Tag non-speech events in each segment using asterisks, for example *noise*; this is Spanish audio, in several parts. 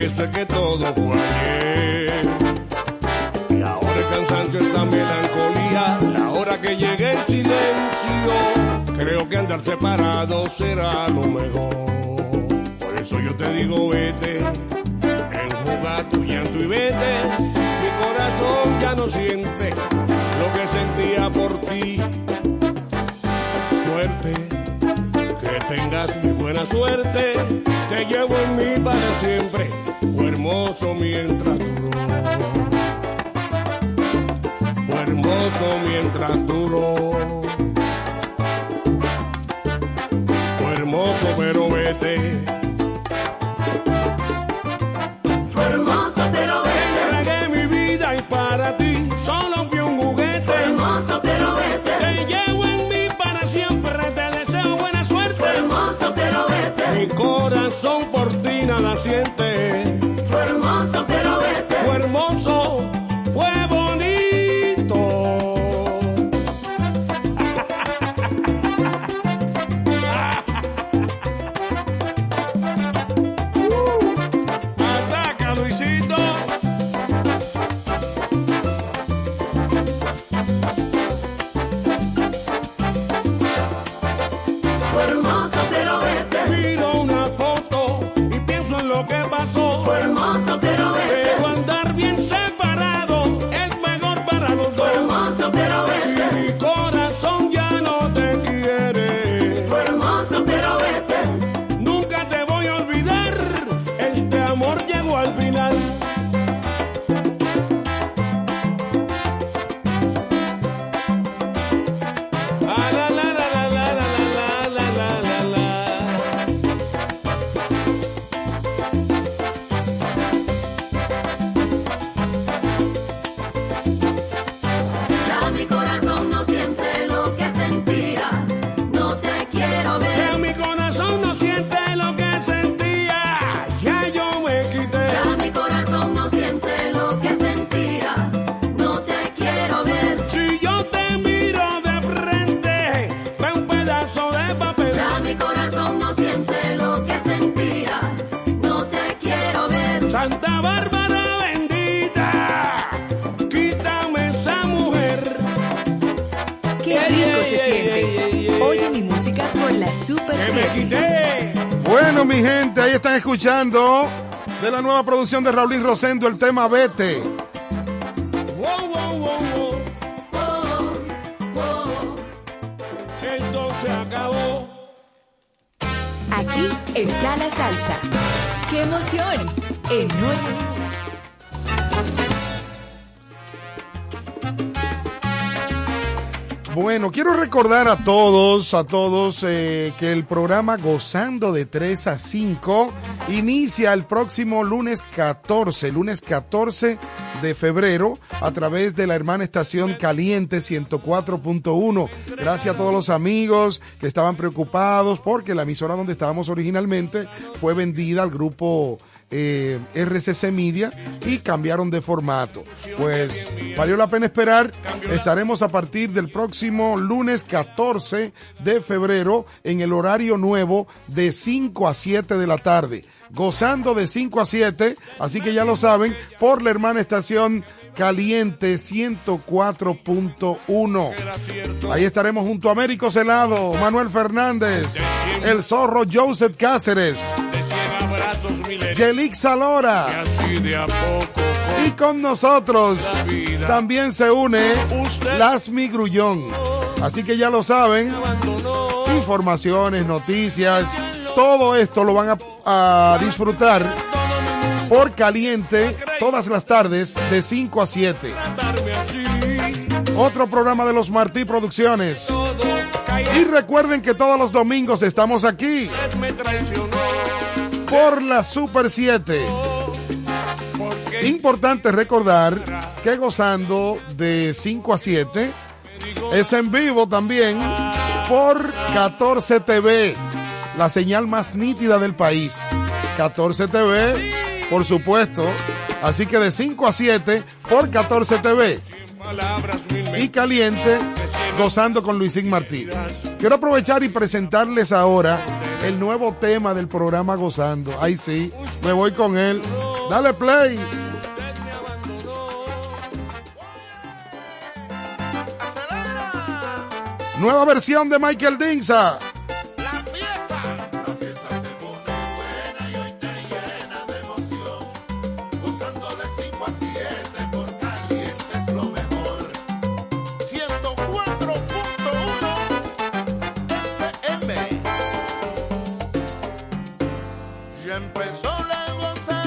Sé que todo fue ayer. Y ahora el cansancio, esta melancolía. La hora que llegue el silencio. Creo que andar separado será lo mejor. Por eso yo te digo, vete. Enjuga tu llanto y vete. Mi corazón ya no siente lo que sentía por ti. Suerte, que tengas mi buena suerte. Te llevo en mí para siempre. Fue hermoso mientras duró. Fue hermoso mientras duró. Escuchando de la nueva producción de Raulín Rosendo el tema Vete. Wow, wow, wow, wow. Esto se acabó. Aquí está la salsa. ¡Qué emoción! En Oye. Bueno, quiero recordar a todos, a todos, eh, que el programa Gozando de 3 a 5 inicia el próximo lunes 14, lunes 14 de febrero, a través de la hermana estación Caliente 104.1. Gracias a todos los amigos que estaban preocupados porque la emisora donde estábamos originalmente fue vendida al grupo eh, RCC Media y cambiaron de formato. Pues valió la pena esperar. Estaremos a partir del próximo lunes 14 de febrero en el horario nuevo de 5 a 7 de la tarde. Gozando de 5 a 7, así que ya lo saben, por la hermana estación Caliente 104.1. Ahí estaremos junto a Américo Celado, Manuel Fernández, el zorro Joseph Cáceres. Yelix Y Alora. así de a poco. Y con nosotros también se une Lasmi Grullón. Así que ya lo saben, informaciones, noticias, todo esto lo van a, disfrutar por caliente todas las tardes de 5 a 7. Tratarme así. Otro programa de los Martí Producciones. Y recuerden que todos los domingos estamos aquí por la Super 7. Porque Importante recordar que gozando de 5 a 7 es en vivo también por 14 TV, la señal más nítida del país. 14 TV, por supuesto. Así que de 5 a 7 por 14 TV. Y caliente, gozando con Luisín Martí. Quiero aprovechar y presentarles ahora el nuevo tema del programa Gozando. Ahí sí, me voy con él. Dale play. Nueva versión de Michael Dinsa. hablando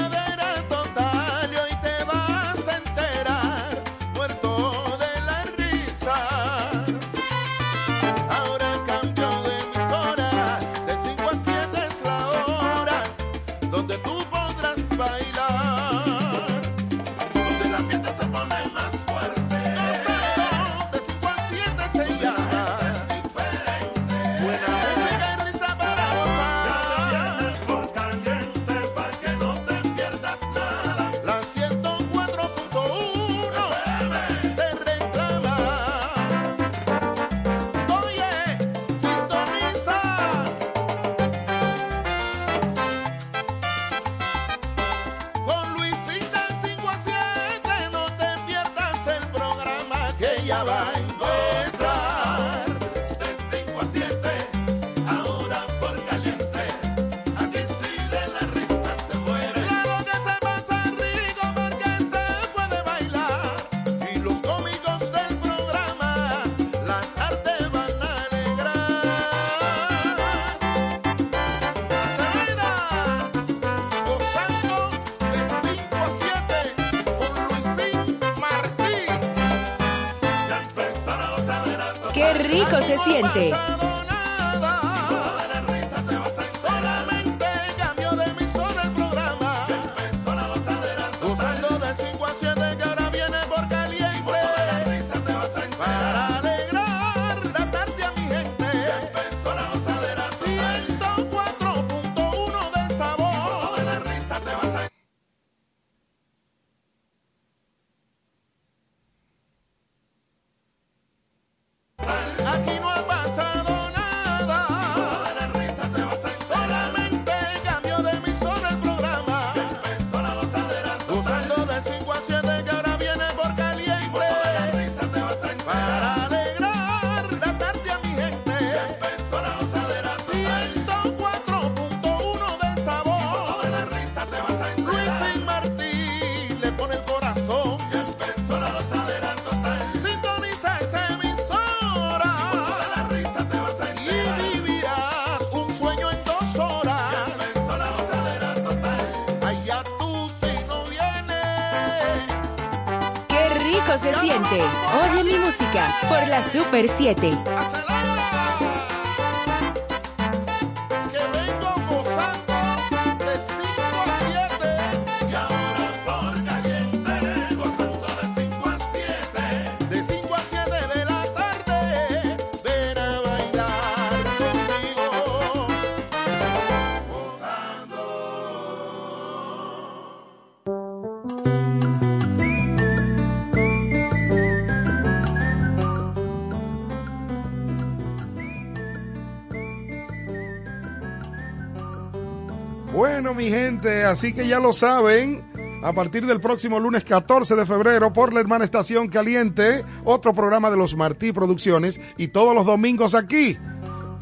Puente. la Super 7. Así que ya lo saben. A partir del próximo lunes 14 de febrero por la hermana Estación Caliente, otro programa de los Martí Producciones y todos los domingos aquí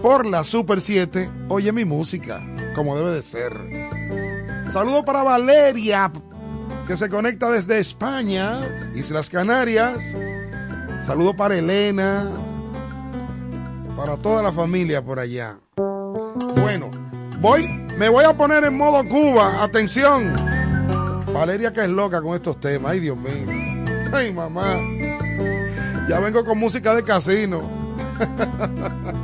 por la Super 7. Oye mi música, como debe de ser. Saludo para Valeria, que se conecta desde España, Islas Canarias. Saludo para Elena, para toda la familia por allá. Bueno, voy me voy a poner en modo Cuba. Atención. Valeria que es loca con estos temas. Ay, Dios mío. Ay, mamá. Ya vengo con música de casino. *laughs*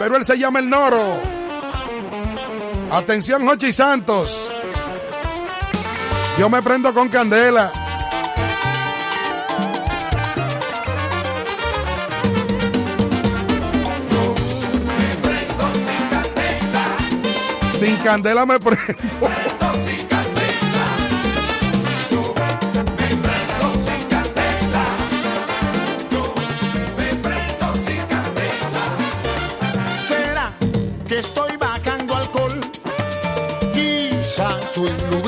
Pero él se llama el Noro. Atención, Hochi Santos. Yo me prendo con candela. Sin candela me presto. Me presto sin candela. Me presto sin candela. Me presto sin candela. ¿Será que estoy bajando alcohol? Guisa, suelta.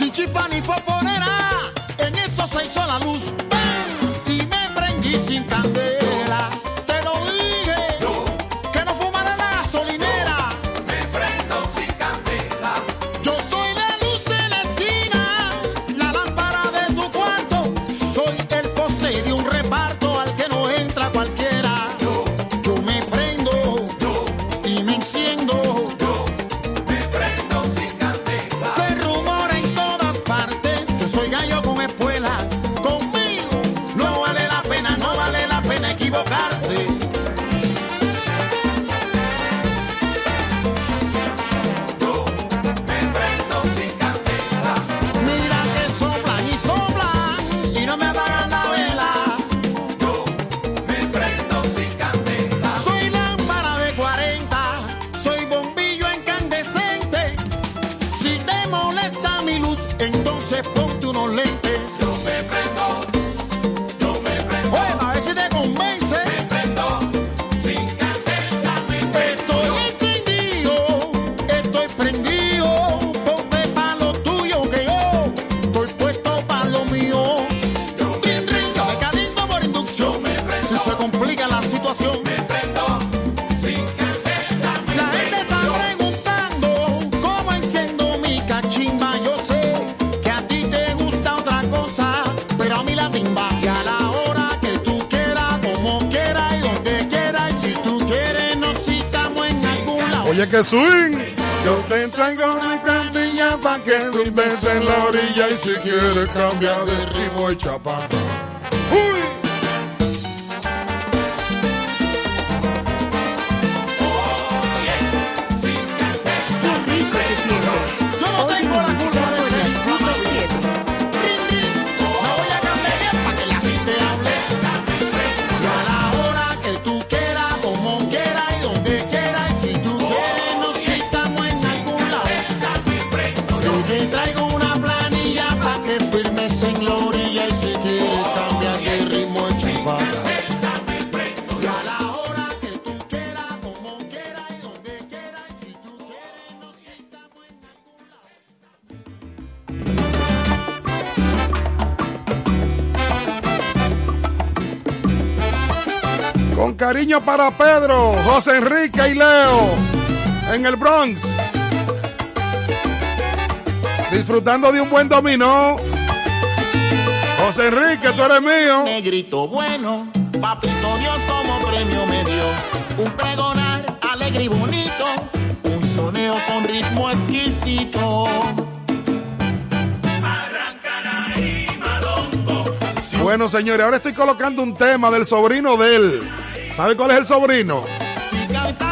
Sin Chichipani fue forera, en eso se hizo la luz. Pedro, José Enrique y Leo en el Bronx. Disfrutando de un buen dominó. José Enrique, tú eres mío. Me gritó bueno, papito Dios como premio me dio. Un pregonar alegre y bonito, un soneo con ritmo exquisito. Bueno, señores, ahora estoy colocando un tema del sobrino de él. ¿Sabe cuál es el sobrino?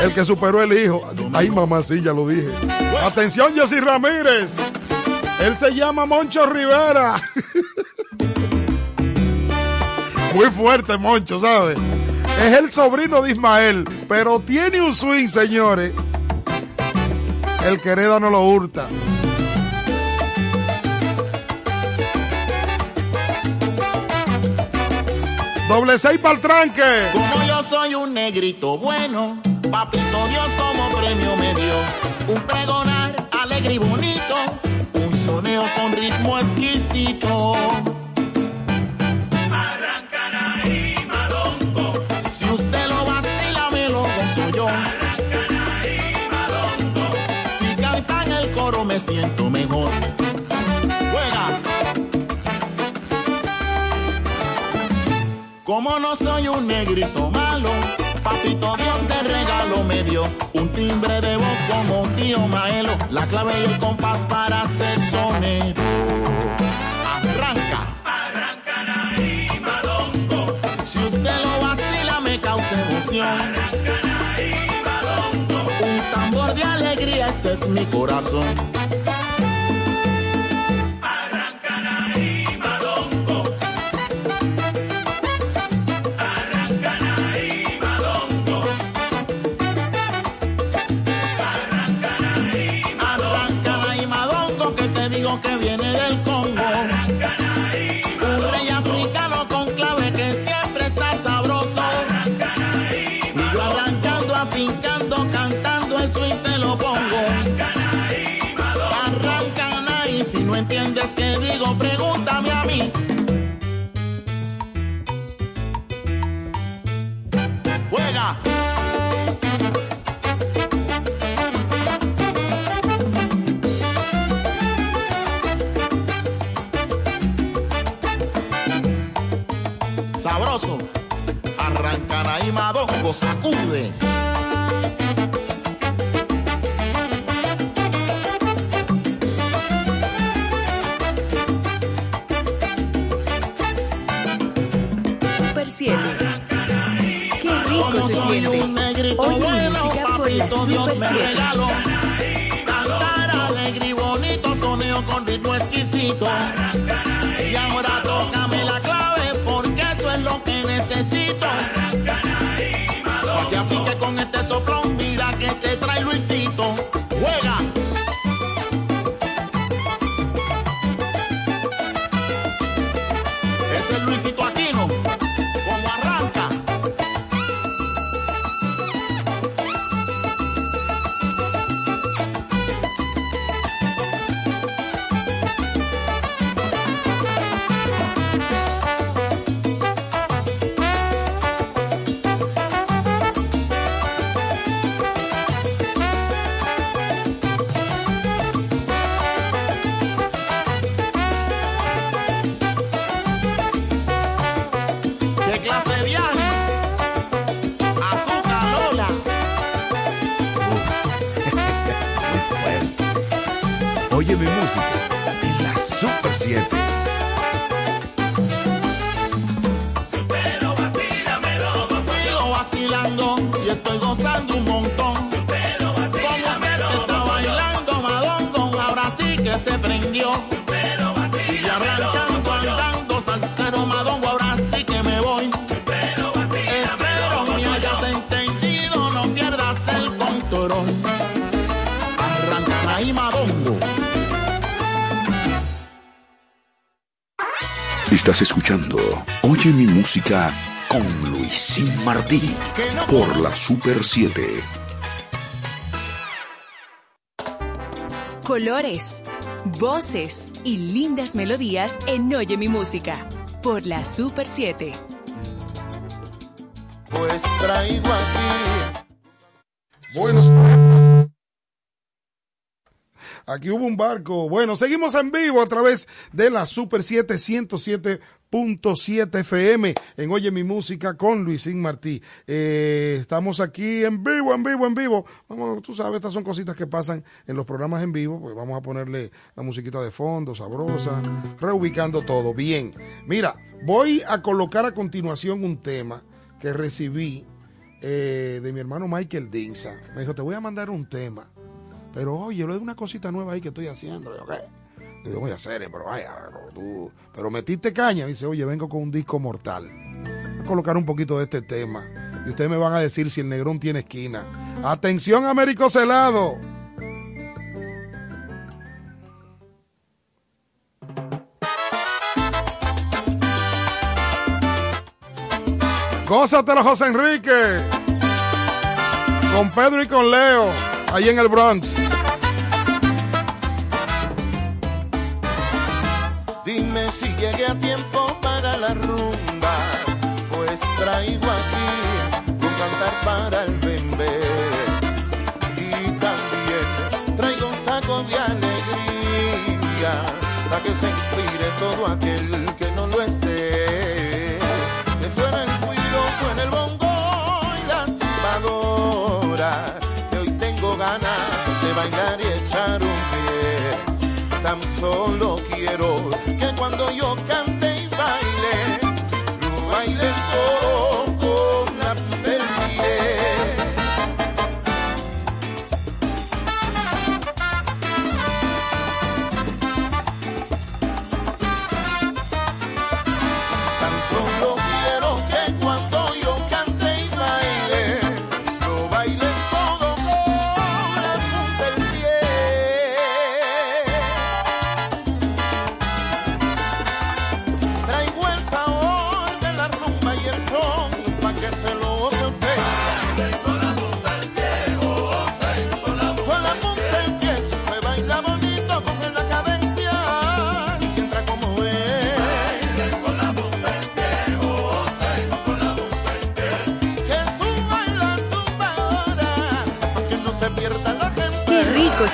El que superó el hijo. Ay, mamá, sí, ya lo dije. Atención, Jessy Ramírez. Él se llama Moncho Rivera. *laughs* Muy fuerte, Moncho, ¿sabe? Es el sobrino de Ismael, pero tiene un swing, señores. El Quereda no lo hurta. Doble seis para el tranque soy un negrito bueno. Papito Dios como premio me dio un pregonar alegre y bonito, un soneo con ritmo exquisito. Arranca Nahi Madondo, si usted lo vacila, me siento mejor. Juega. Como no soy un negrito me dio un timbre de voz como tío Maelo, la clave y el compás para ser sonero. Arranca. Arranca ahí, madongo. Si usted lo vacila me causa emoción. Arranca ahí, madongo. Un tambor de alegría, ese es mi corazón. 7. Qué rico se siente. Oye mi música por la Super 7. Cantar alegre y bonito, soneo con ritmo exquisito. Y ahora tócame la clave porque eso es lo que necesito. Pa' que afinque con este soplón, vida que te trae Luisito. Juega. Música con Luisín Martí por la Super 7. Colores, voces y lindas melodías en Oye mi música por la Super 7. Pues traigo aquí. Aquí hubo un barco. Bueno, seguimos en vivo a través de la Super 7 107.7 FM en Oye Mi Música con Luisín Martí. Eh, estamos aquí en vivo, en vivo, en vivo. Vamos, tú sabes, estas son cositas que pasan en los programas en vivo. Pues vamos a ponerle la musiquita de fondo, sabrosa, reubicando todo. Bien, mira, voy a colocar a continuación un tema que recibí eh, de mi hermano Michael Dinsa. Me dijo, te voy a mandar un tema. Pero oye, lo de una cosita nueva ahí que estoy haciendo. Yo, ¿qué? Digo, voy a hacer, pero vaya, pero tú. Metiste caña. Me dice, oye, vengo con un disco mortal. Voy a colocar un poquito de este tema. Y ustedes me van a decir si el negrón tiene esquina. Atención, Américo Celado. Gózatelo, José Enrique. Con Pedro y con Leo. Ahí en el Bronx. Dime si llegué a tiempo para la rumba, pues traigo aquí un cantar para el bebé. Y también traigo un saco de alegría, para que se inspire todo aquel solo.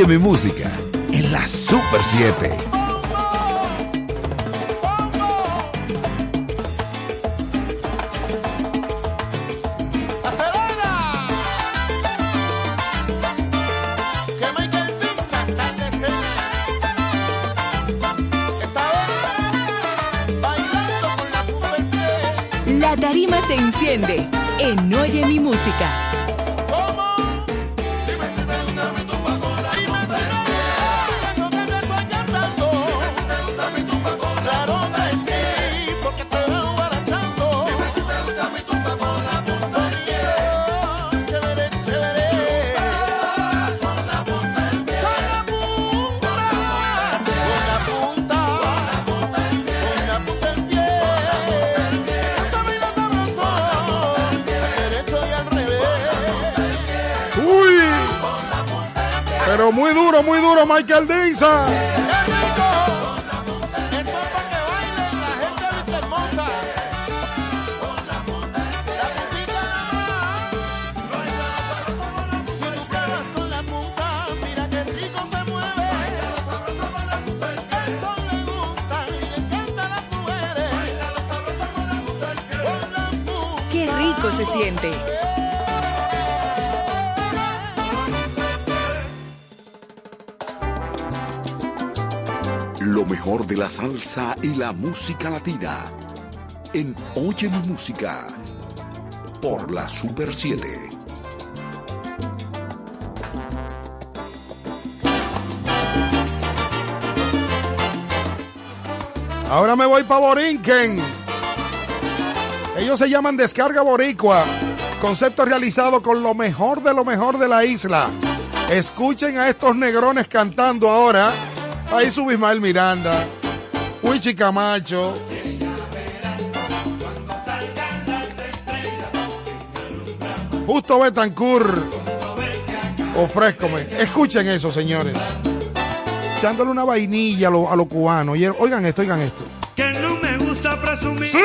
Oye mi música en la Super 7. La tarima se enciende en Oye mi música. muy duro, muy duro, Michael Dixon. de la salsa y la música latina en Oye mi música por la Super 7. Ahora me voy para Borinquen. Ellos se llaman Descarga Boricua. Concepto realizado con lo mejor de lo mejor de la isla. Escuchen a estos negrones cantando ahora. Ahí sube Ismael Miranda. Wichi Camacho. Justo Betancourt. Ofrézcome. Escuchen eso, señores. Echándole una vainilla a los lo cubanos. Oigan esto, oigan esto. Que no me gusta presumir. ¡Sí!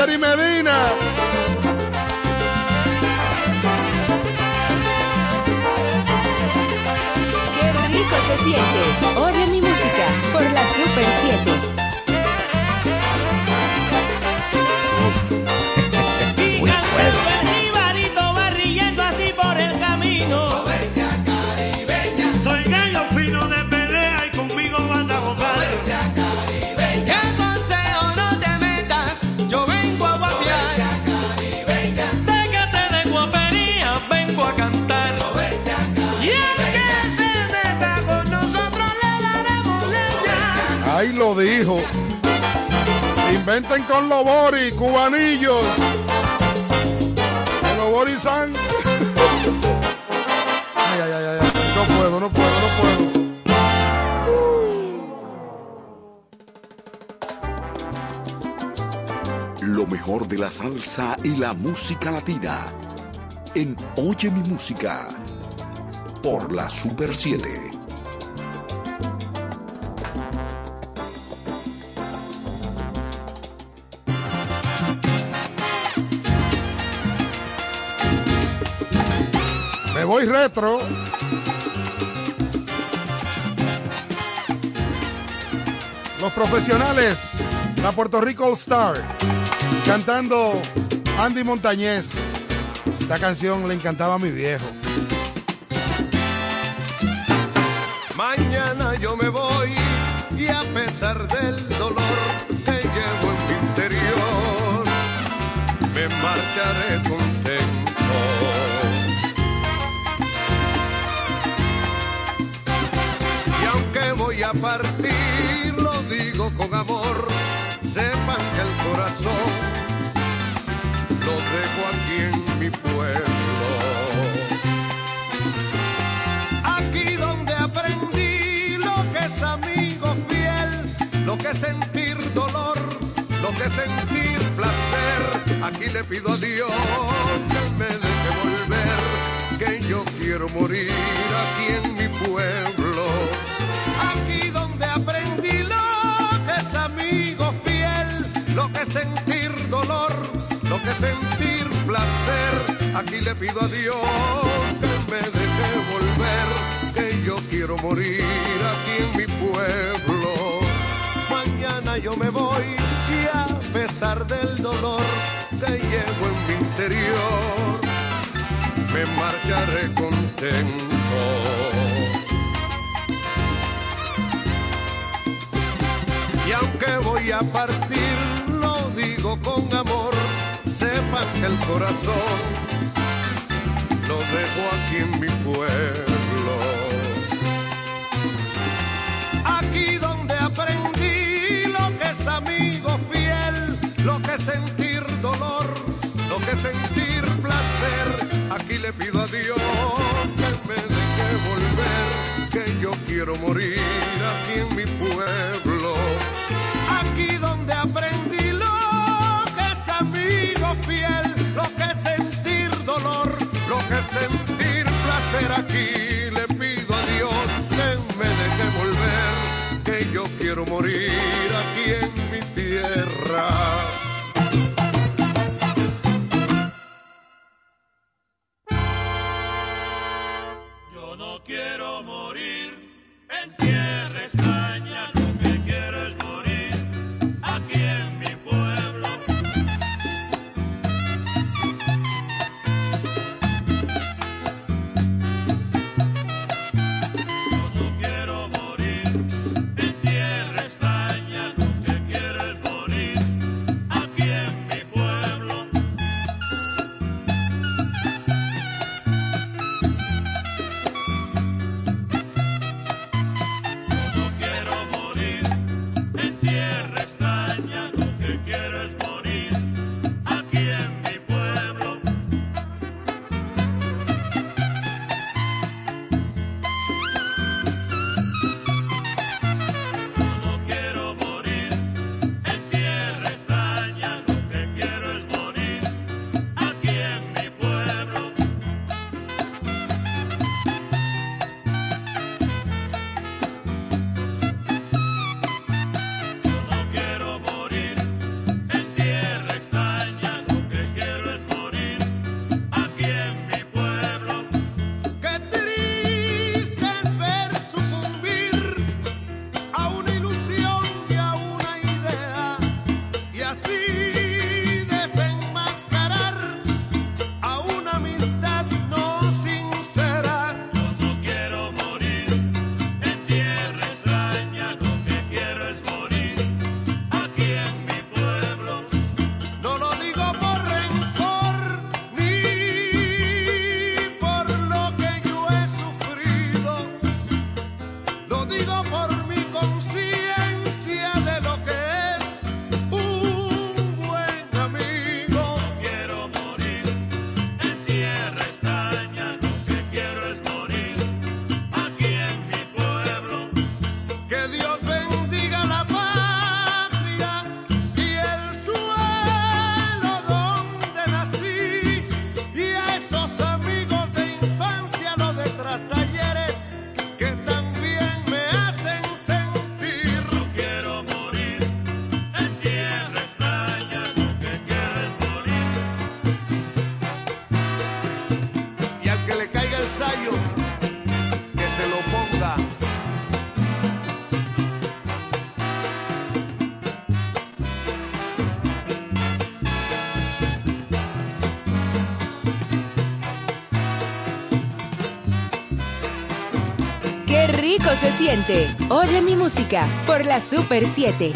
Jerry Medina! Qué rico se siente. Oye mi música por la Super 7. Lo dijo. Inventen con los Boris, cubanillos. Los san. Ay, ay, ay, ay. No puedo, no puedo, no puedo. Lo mejor de la salsa y la música latina. En Oye mi música. Por la Super 7. Retro. Los profesionales, la Puerto Rico All Star, cantando Andy Montañez. Esta canción le encantaba a mi viejo. Mañana yo me voy y a pesar del aunque voy a partir, lo digo con amor, sepan que el corazón lo dejo aquí en mi pueblo. Aquí donde aprendí lo que es amigo fiel, lo que es sentir dolor, lo que es sentir placer. Aquí le pido a Dios que me deje volver, que yo quiero morir aquí en mi pueblo. sentir dolor, lo que sentir placer. Aquí le pido a Dios que me deje volver, que yo quiero morir aquí en mi pueblo. Mañana yo me voy y a pesar del dolor que llevo en mi interior, me marcharé contento. Y aunque voy a partir, con amor, sepan que el corazón lo dejo aquí en mi pueblo. Aquí donde aprendí lo que es amigo fiel, lo que sentir dolor, lo que sentir placer. Aquí le pido a Dios que me deje volver, que yo quiero morir aquí en mi pueblo. Ser aqui. se siente. Oye mi música por la Super 7.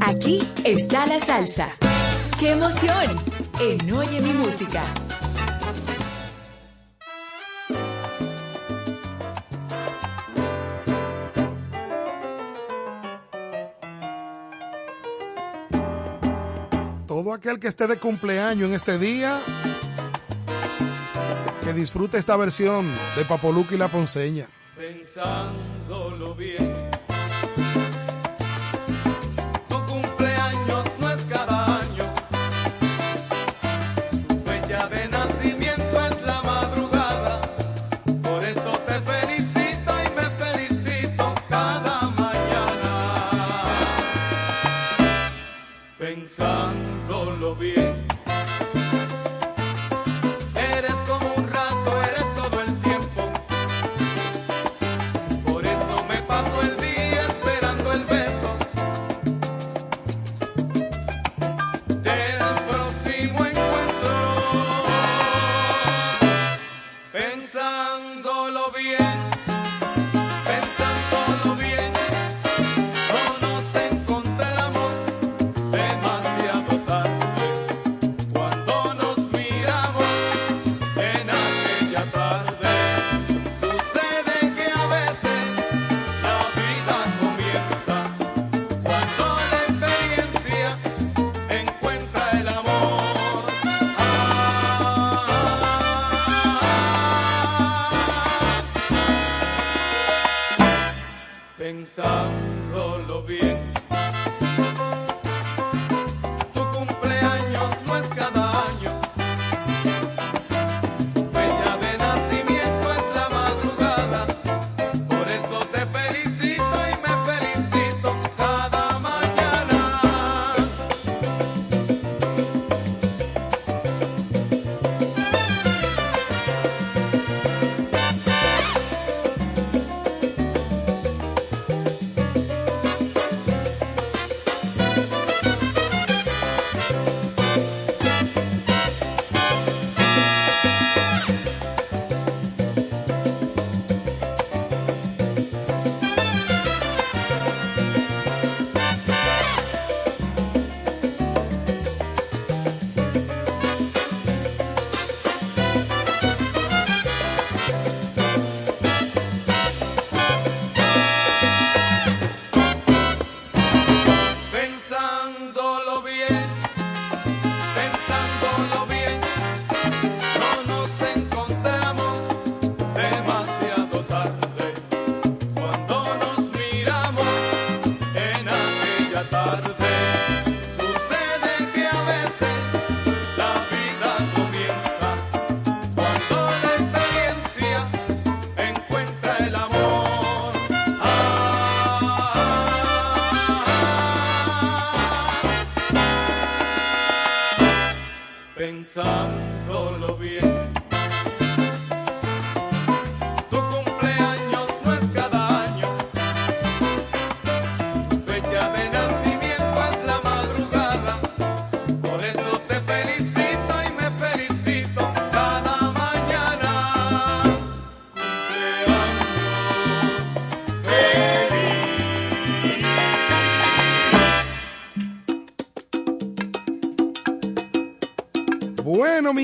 Aquí está la salsa. ¡Qué emoción! En Oye mi música. aquel que esté de cumpleaños en este día, que disfrute esta versión de Papoluca y la Ponceña. Pensándolo bien.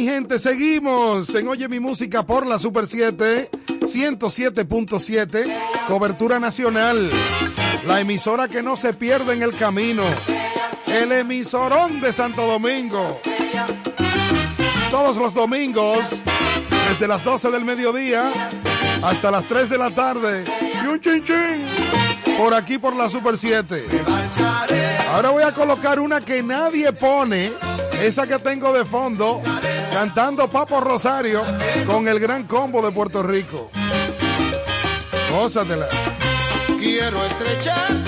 gente, seguimos en Oye mi música por la Super 7, 107.7, cobertura nacional. La emisora que no se pierde en el camino. El emisorón de Santo Domingo. Todos los domingos, desde las 12 del mediodía hasta las 3 de la tarde. Y un chin chin por aquí por la Super 7. Ahora voy a colocar una que nadie pone, esa que tengo de fondo cantando Papo Rosario con el gran combo de Puerto Rico. Gózatela. Quiero estrechar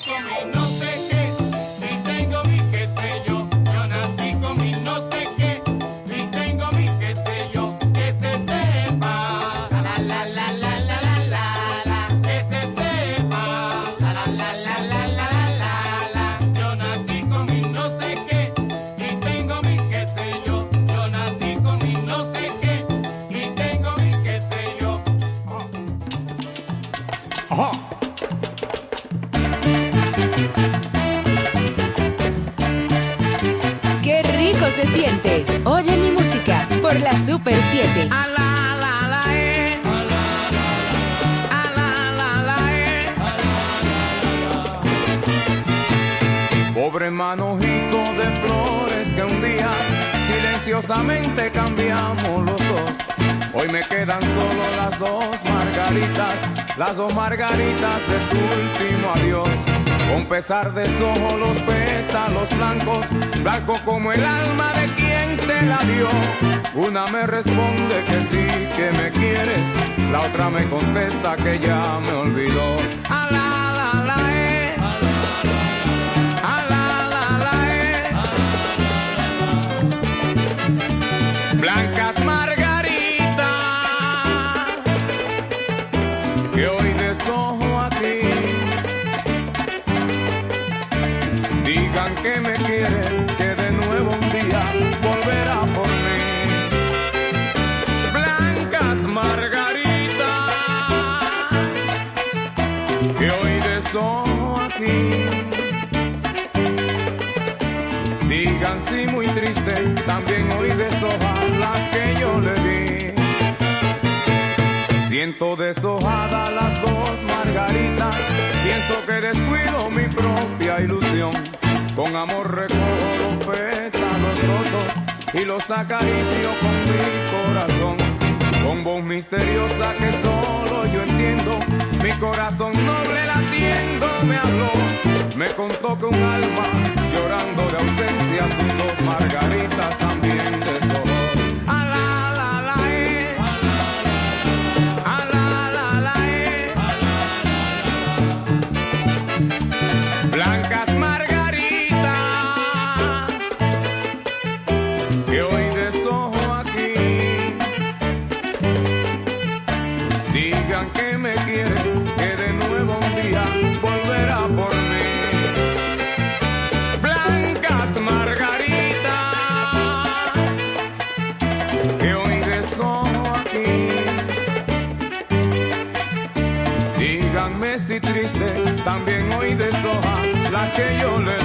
y come, no. Se siente. Oye mi música por la Super 7. Pobre manojito de flores que un día silenciosamente cambiamos los dos. Hoy me quedan solo las dos margaritas, las dos margaritas de tu último adiós. Con pesar de sojo los pétalos blancos, blanco como el alma de quien te la dio. Una me responde que sí, que me quieres, la otra me contesta que ya me olvidó. Siento deshojadas las dos margaritas, pienso que descuido mi propia ilusión. Con amor recojo los pétalos rotos y los acaricio con mi corazón. Con voz misteriosa que solo yo entiendo, mi corazón noble latiendo me habló. Me contó que un alma llorando de ausencia sus dos margaritas también que yo le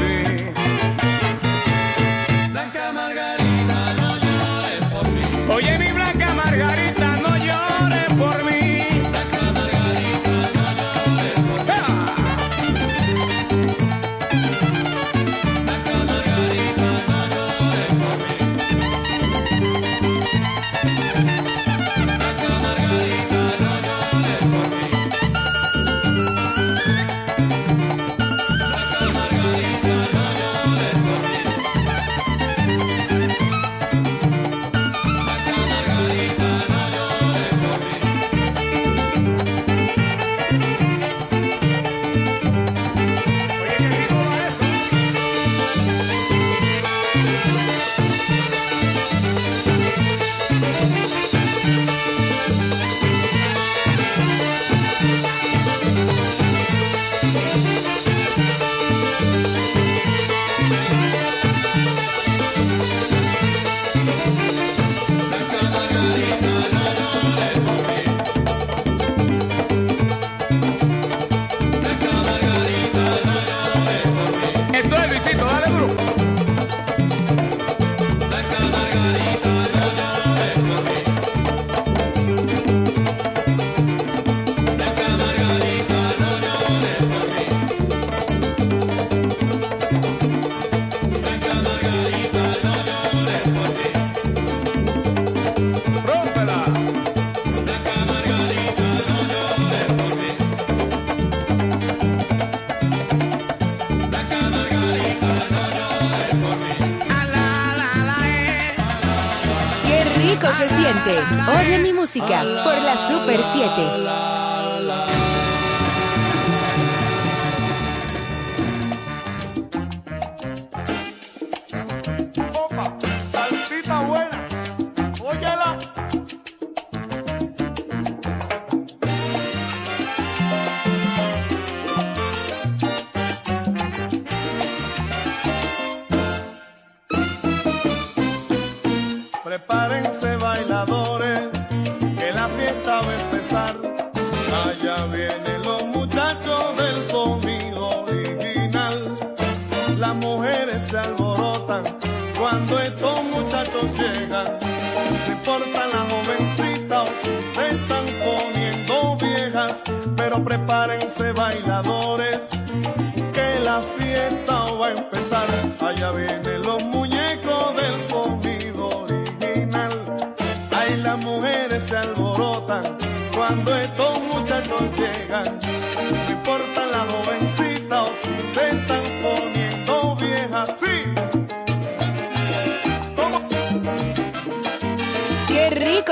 Oye mi música cuando estos muchachos llegan. No importa la jovencita o si se están poniendo viejas, pero prepárense bailadores, que la fiesta va a empezar. Allá vienen los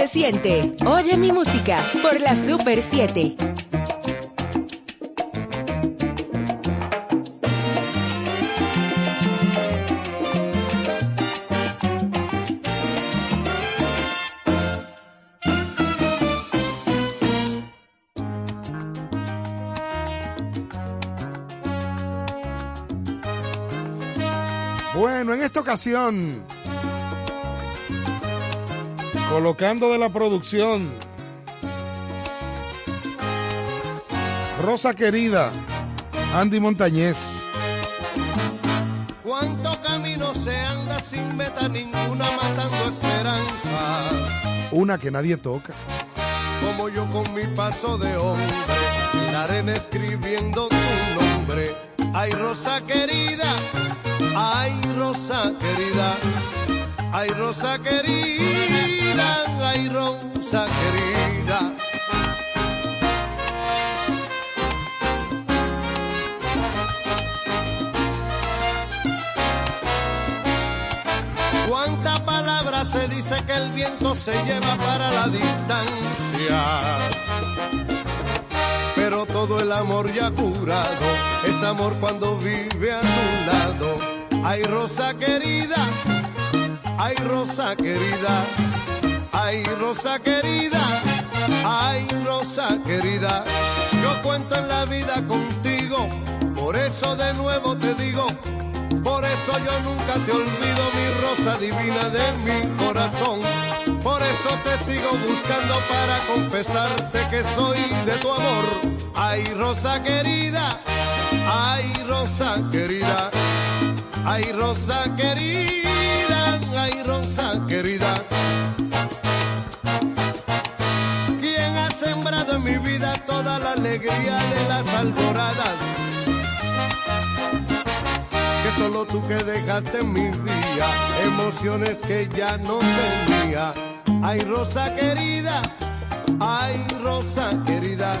Se siente. Oye mi música por la Super 7. Bueno, en esta ocasión, colocando de la producción, Rosa querida, Andy Montañez. Cuánto camino se anda sin meta ninguna matando esperanza. Una que nadie toca. Como yo con mi paso de hombre, la arena escribiendo tu nombre. Ay, Rosa querida, Ay, Rosa querida, ay, Rosa querida, ay, Rosa querida. Cuánta palabra se dice que el viento se lleva para la distancia pero todo el amor ya curado es amor cuando vive a tu lado. Ay, Rosa querida, ay, Rosa querida, ay, Rosa querida, ay, Rosa querida. Yo cuento en la vida contigo, por eso de nuevo te digo. Por eso yo nunca te olvido, mi rosa divina de mi corazón. Por eso te sigo buscando para confesarte que soy de tu amor. Ay, rosa querida, ay, rosa querida, ay, rosa querida, ay, rosa querida. La alegría de las alboradas? que solo tú que dejaste mis días, emociones que ya no tenía. Ay, rosa querida, ay, rosa querida.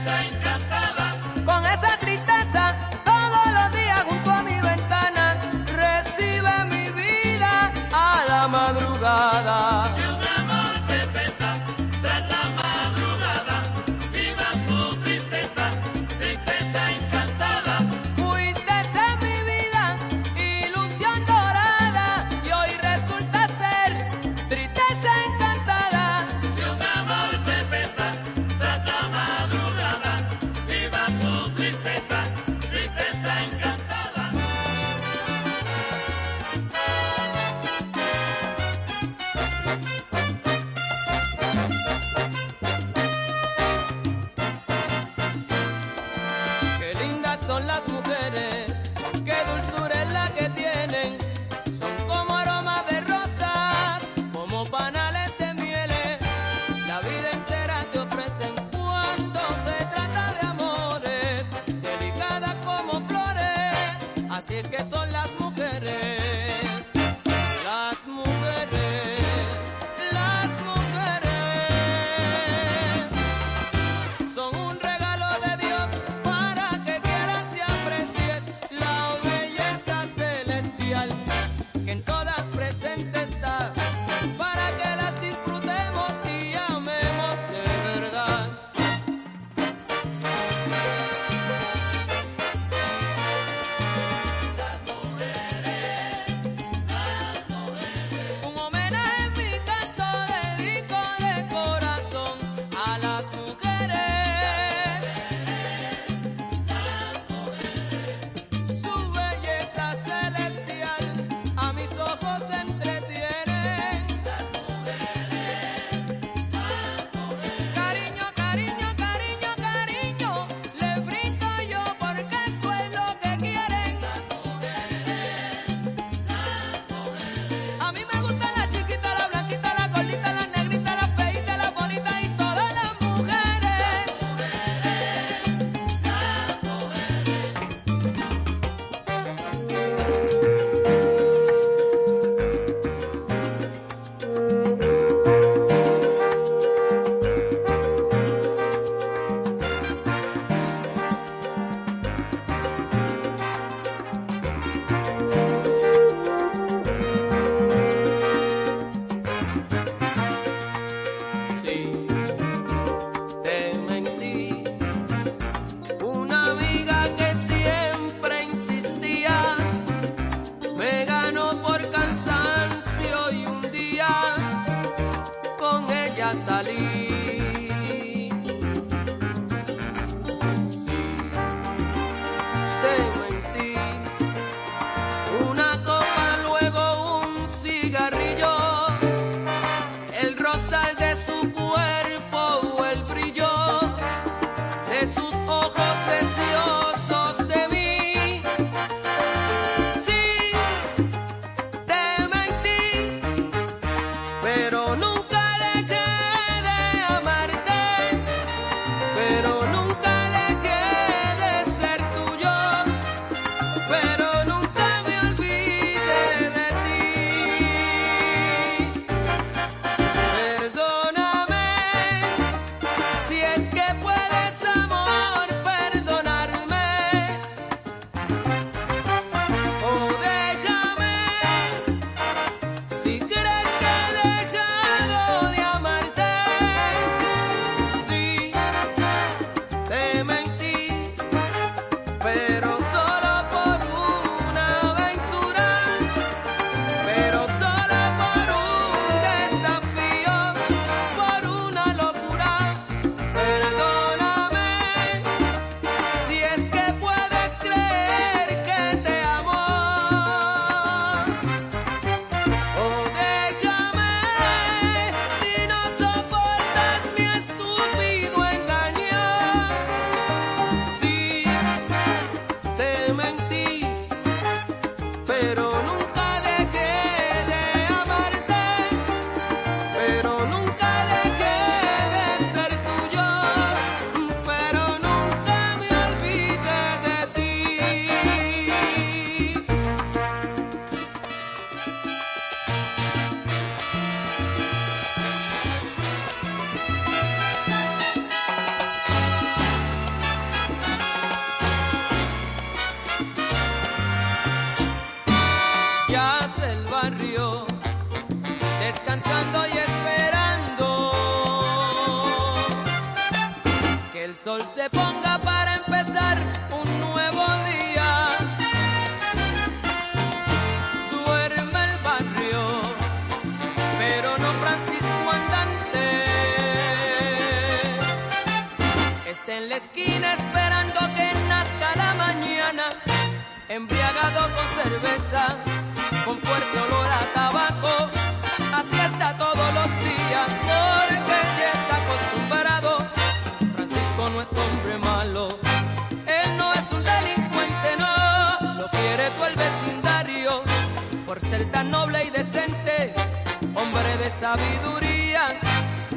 sabiduría,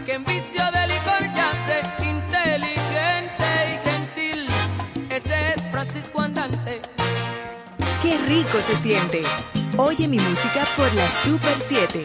que en vicio de licor ya yace inteligente y gentil. Ese es Francisco Andante. Qué rico se siente. Oye mi música por la Super 7.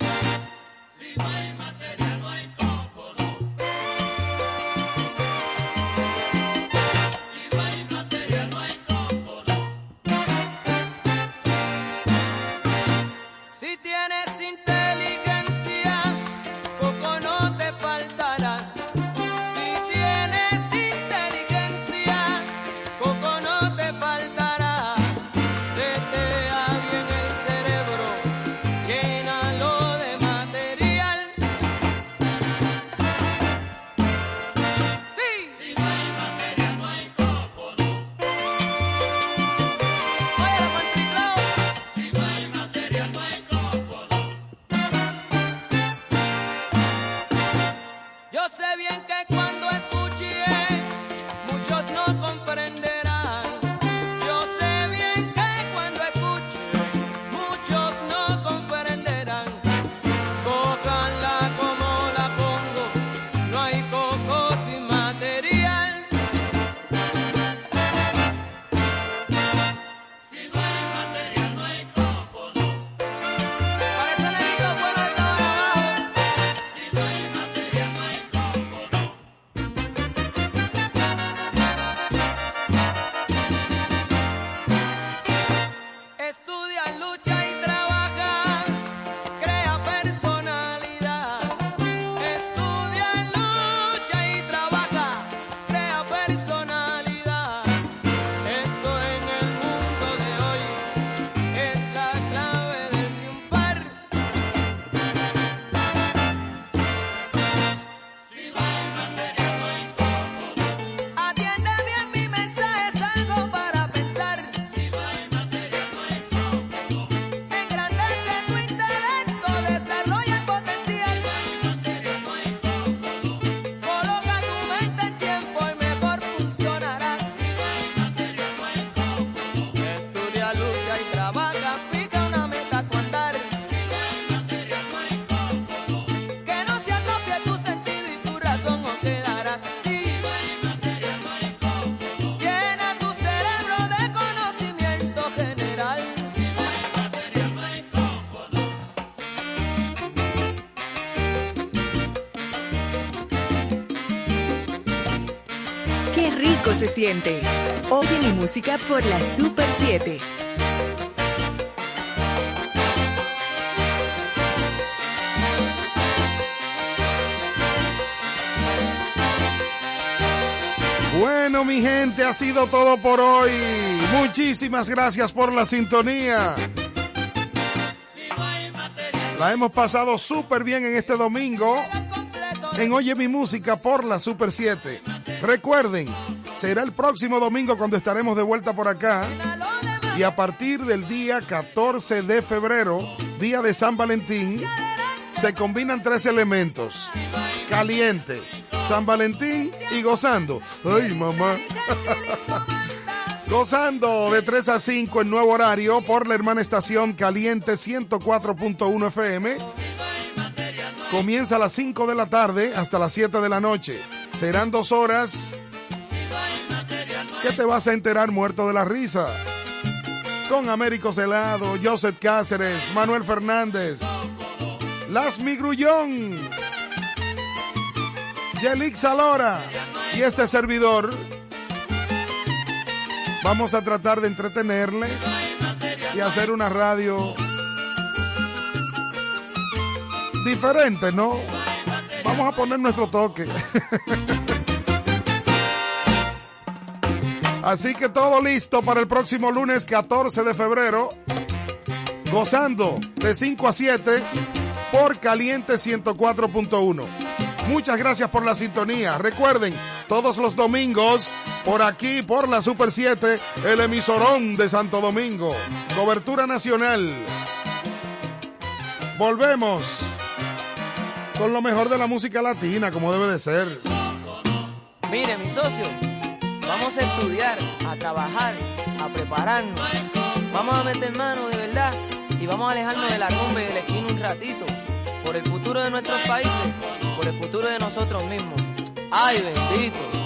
Oye mi música por la Super 7. Bueno, mi gente, ha sido todo por hoy. Muchísimas gracias por la sintonía. La hemos pasado súper bien en este domingo en Oye mi música por la Super 7. Recuerden, será el próximo domingo cuando estaremos de vuelta por acá. Y a partir del día 14 de febrero, día de San Valentín, se combinan tres elementos. Caliente, San Valentín y gozando. Ay, mamá. *laughs* Gozando de 3 a 5 en nuevo horario por la hermana estación Caliente 104.1 FM. Comienza a las 5 de la tarde hasta las 7 de la noche. Serán dos horas te vas a enterar muerto de la risa. Con Américo Celado, Joseph Cáceres, Manuel Fernández, Las Migrullón, Yelix Salora y este servidor. Vamos a tratar de entretenerles y hacer una radio diferente, ¿no? Vamos a poner nuestro toque. *laughs* Así que todo listo para el próximo lunes 14 de febrero. Gozando de 5 a 7 por Caliente 104.1. Muchas gracias por la sintonía. Recuerden, todos los domingos, por aquí, por la Super 7, el emisorón de Santo Domingo. Cobertura nacional. Volvemos con lo mejor de la música latina, como debe de ser. Mire, mi socio, vamos a estudiar, a trabajar, a prepararnos. Vamos a meter mano de verdad y vamos a alejarnos de la rumba y del esquina un ratito. Por el futuro de nuestros países, por el futuro de nosotros mismos. ¡Ay, bendito!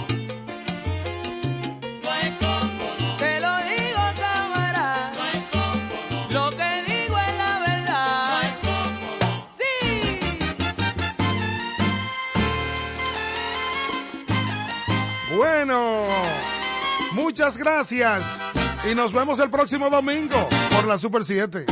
Bueno, muchas gracias. Y nos vemos el próximo domingo por la Super 7.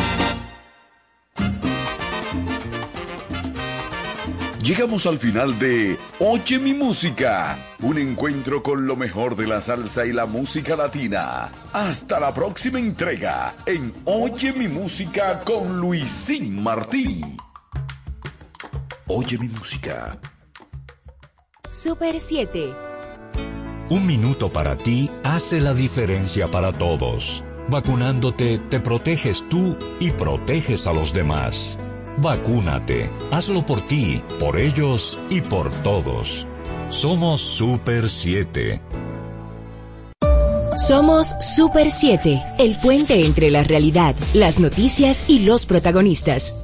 Llegamos al final de Oye mi música, un encuentro con lo mejor de la salsa y la música latina. Hasta la próxima entrega en Oye mi música con Luisín Martí. Oye mi música. Super 7. Un minuto para ti hace la diferencia para todos. Vacunándote te proteges tú y proteges a los demás. Vacúnate. Hazlo por ti, por ellos y por todos. Somos Super 7. Somos Super 7, el puente entre la realidad, las noticias y los protagonistas.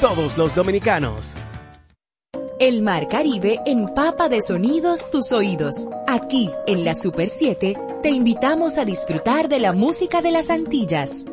todos los dominicanos. El Mar Caribe empapa de sonidos tus oídos. Aquí, en la Super 7, te invitamos a disfrutar de la música de las Antillas.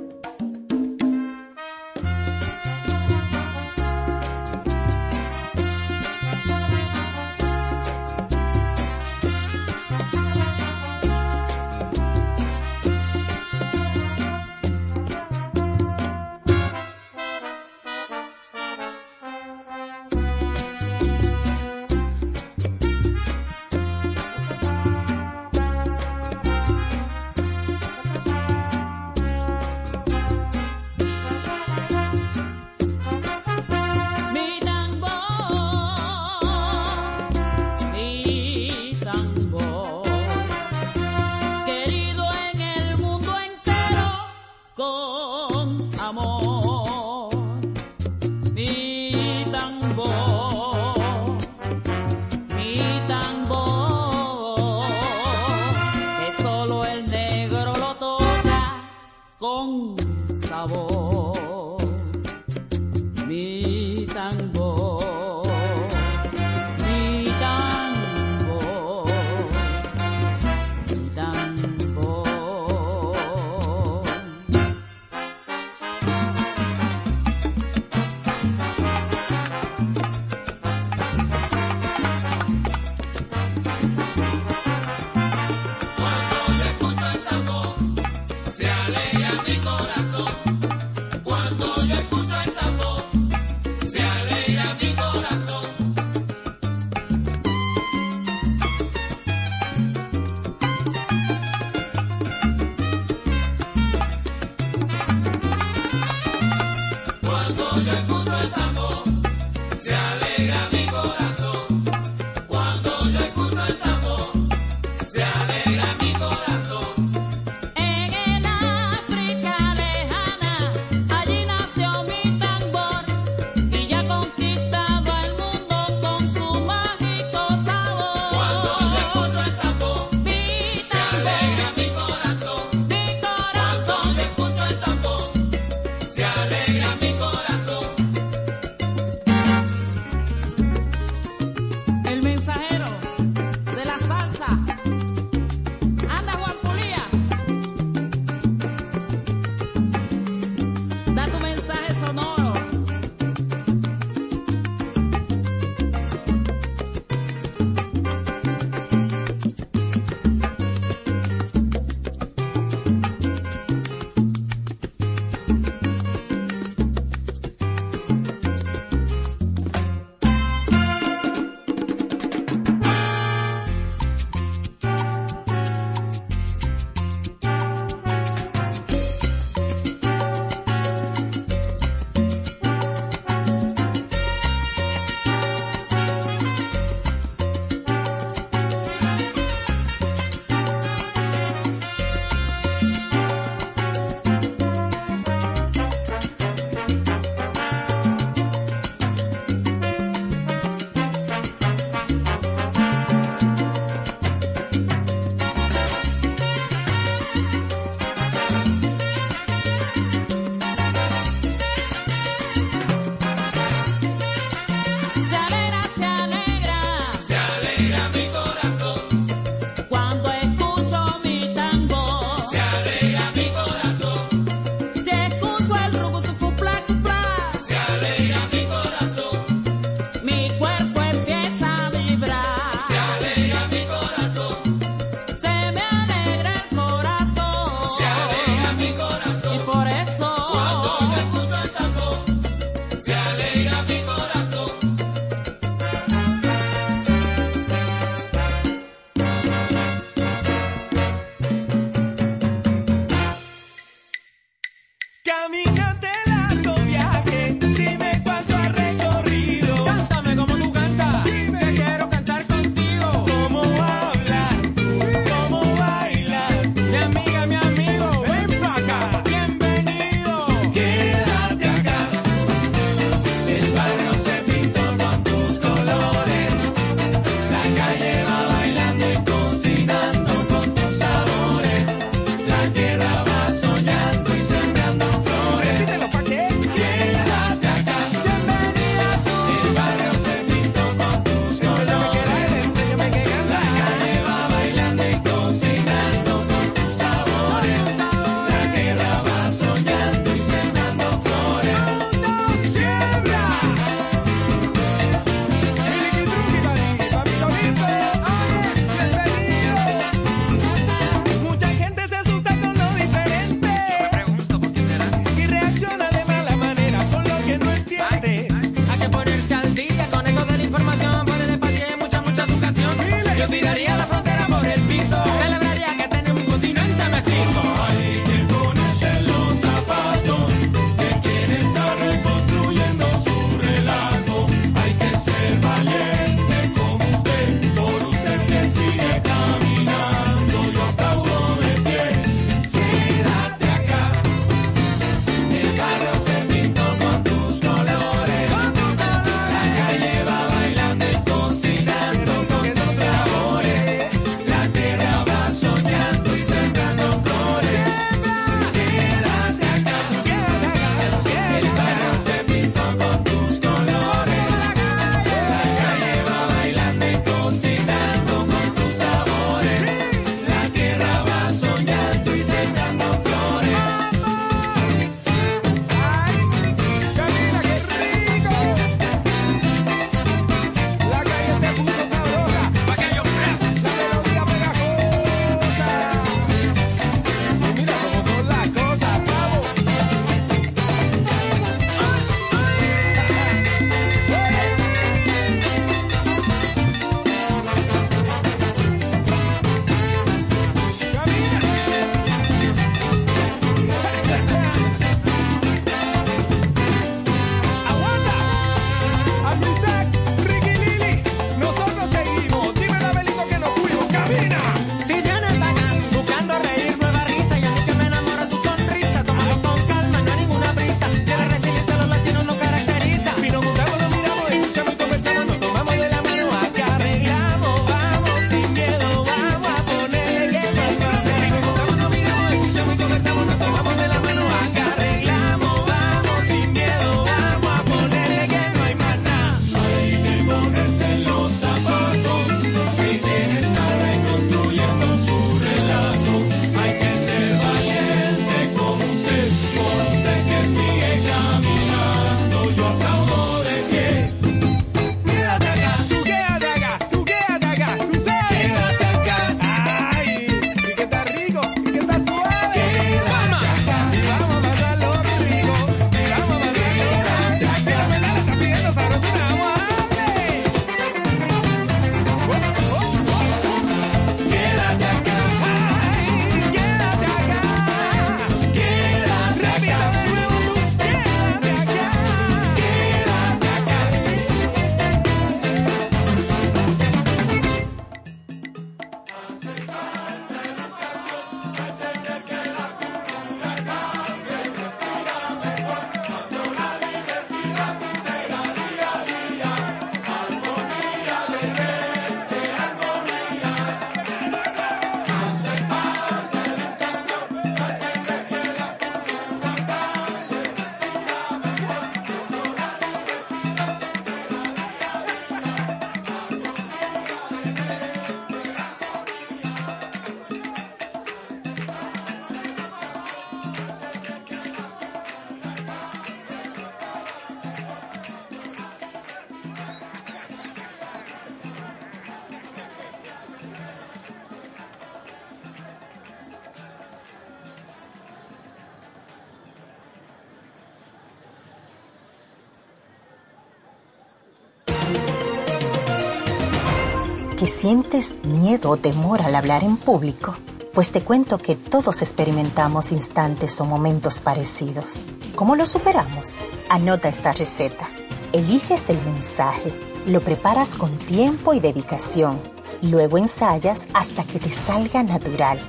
Sientes miedo o temor al hablar en público? Pues te cuento que todos experimentamos instantes o momentos parecidos. ¿Cómo lo superamos? Anota esta receta. Eliges el mensaje, lo preparas con tiempo y dedicación. Luego ensayas hasta que te salga natural.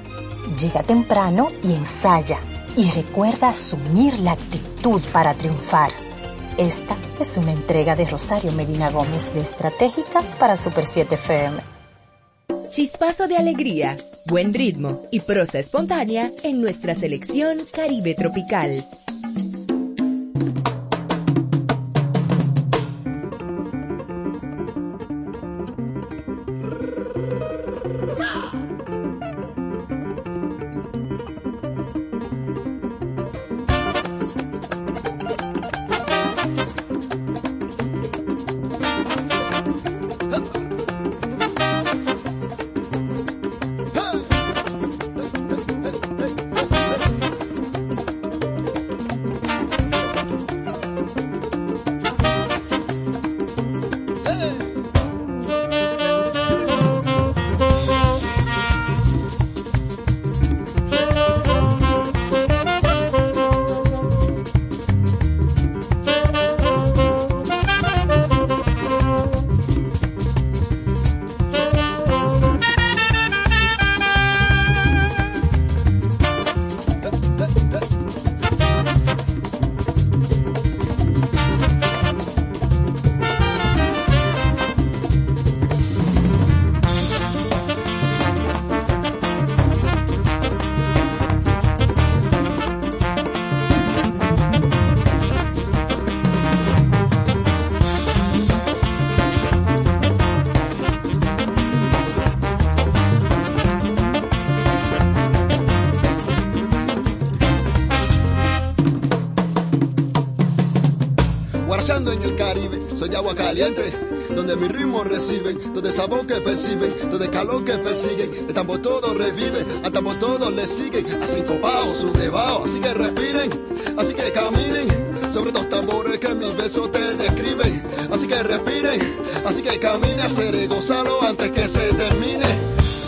Llega temprano y ensaya. Y recuerda asumir la actitud para triunfar. Esta es una entrega de Rosario Medina Gómez de Estratégica para Super 7 FM. Chispazo de alegría, buen ritmo y prosa espontánea en nuestra selección Caribe Tropical. Caliente, donde mi ritmo reciben, donde sabor que perciben, donde calor que persiguen, el tambor todo revive, al tambor todo le siguen, a cinco bajos, subdebajo, así que respiren, así que caminen, sobre estos tambores que mis besos te describen, así que respiren, así que camine, hacer gozarlo antes que se termine,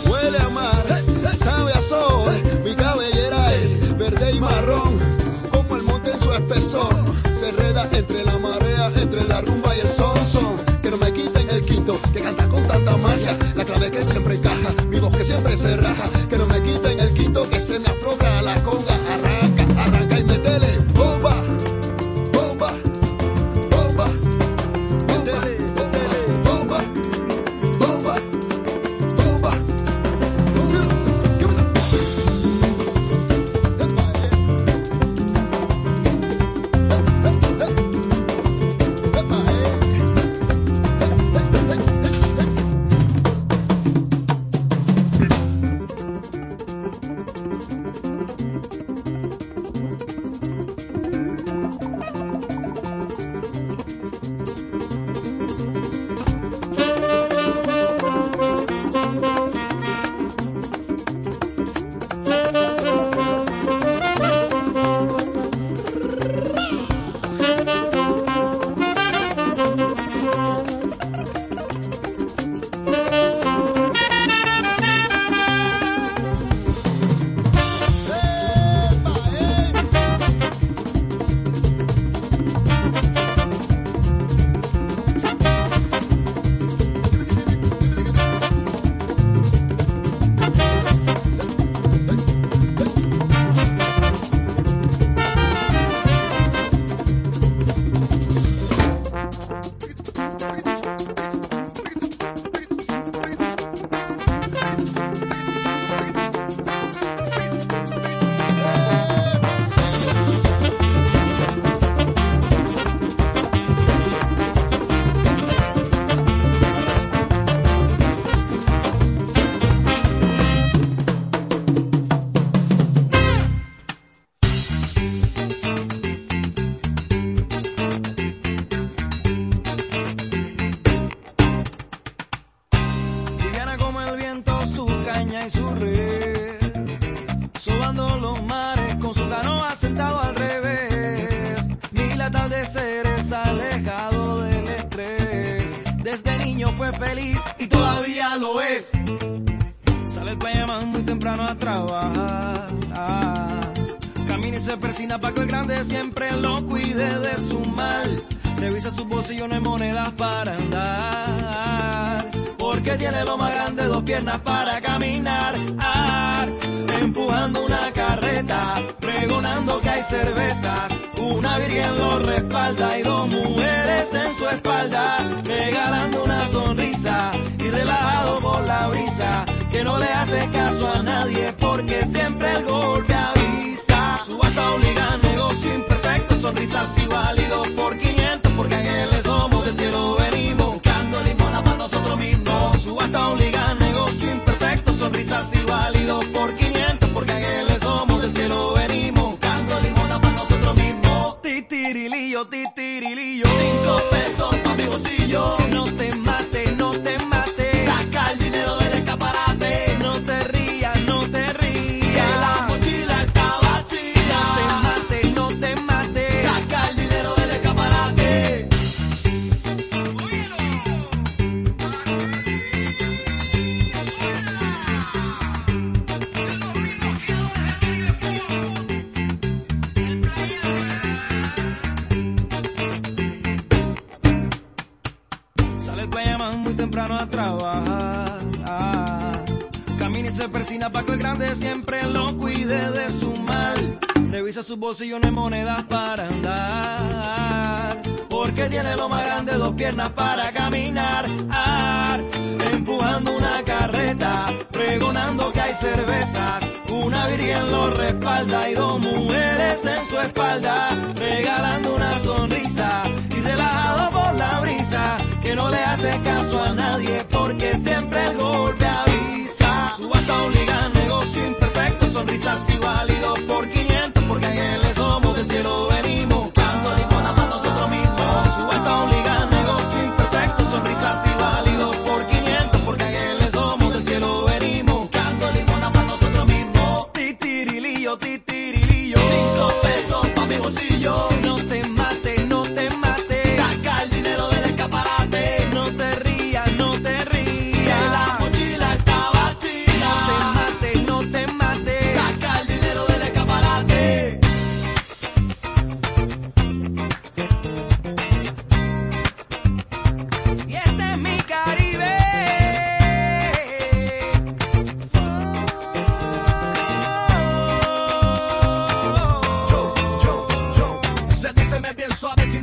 huele a mar, sabe a sol, mi cabellera es verde y marrón, como el monte en su espesor, son son, que no me quiten el quinto, que canta con tanta magia, la clave que siempre encaja, mi voz que siempre se raja.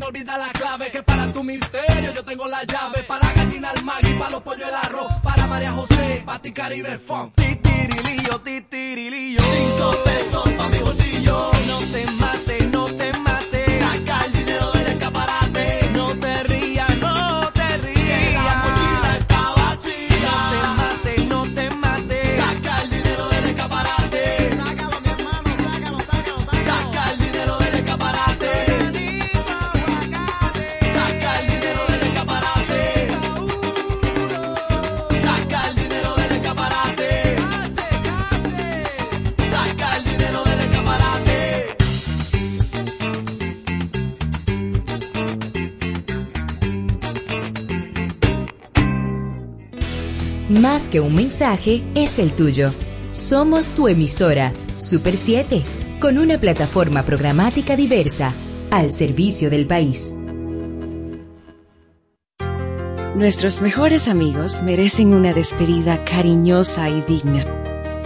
Olvida la clave que para tu misterio yo tengo la llave. Para la gallina al magui, para los pollos el arroz, para María José, para ti Caribe Funk. Titirilillo, titirilillo. Cinco pesos para mi bolsillo, no te que un mensaje es el tuyo. Somos tu emisora, Super 7, con una plataforma programática diversa, al servicio del país. Nuestros mejores amigos merecen una despedida cariñosa y digna.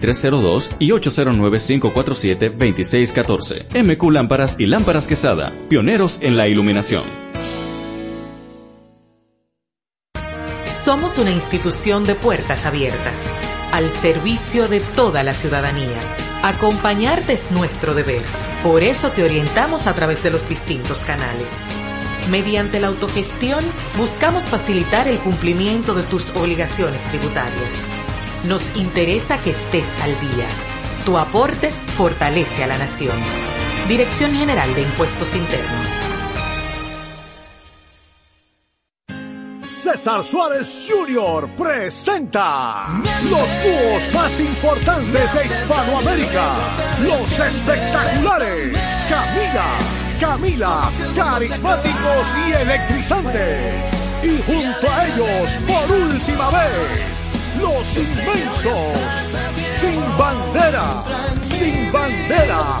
809-547-2302 y 809-547-2614. MQ Lámparas y Lámparas Quesada, pioneros en la iluminación. Somos una institución de puertas abiertas, al servicio de toda la ciudadanía. Acompañarte es nuestro deber. Por eso te orientamos a través de los distintos canales. Mediante la autogestión, buscamos facilitar el cumplimiento de tus obligaciones tributarias. Nos interesa que estés al día. Tu aporte fortalece a la nación. Dirección General de Impuestos Internos. César Suárez Jr. presenta los dúos más importantes de Hispanoamérica, los espectaculares Camila, Camila, carismáticos y electrizantes. Y junto a ellos, por última vez, los inmensos, sin bandera, sin bandera,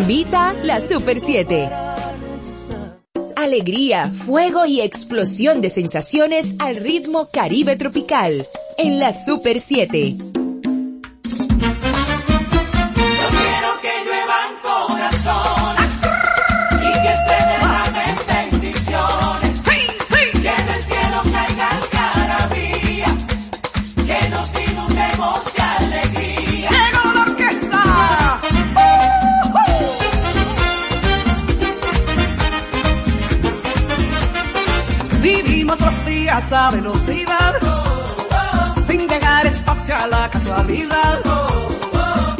Invita la Super 7. Alegría, fuego y explosión de sensaciones al ritmo Caribe tropical en la Super 7. Días a velocidad, sin dejar espacio a la casualidad.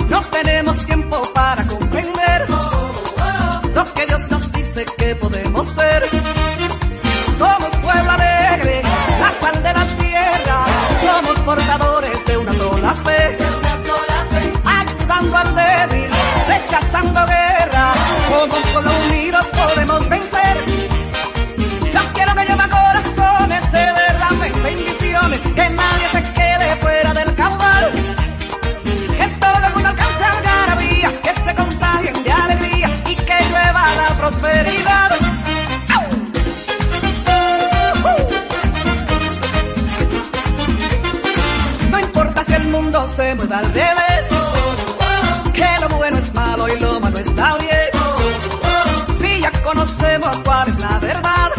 No tenemos tiempo para comprender lo que Dios nos dice que podemos ser. Somos pueblo alegre, la sal de la tierra. Somos portadores de una sola fe, ayudando al débil, rechazando revés, que lo bueno es malo y lo malo está bien. Si ya conocemos cuál es la verdad,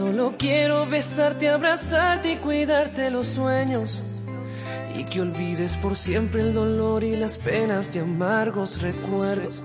Solo quiero besarte, abrazarte y cuidarte los sueños. Y que olvides por siempre el dolor y las penas de amargos recuerdos.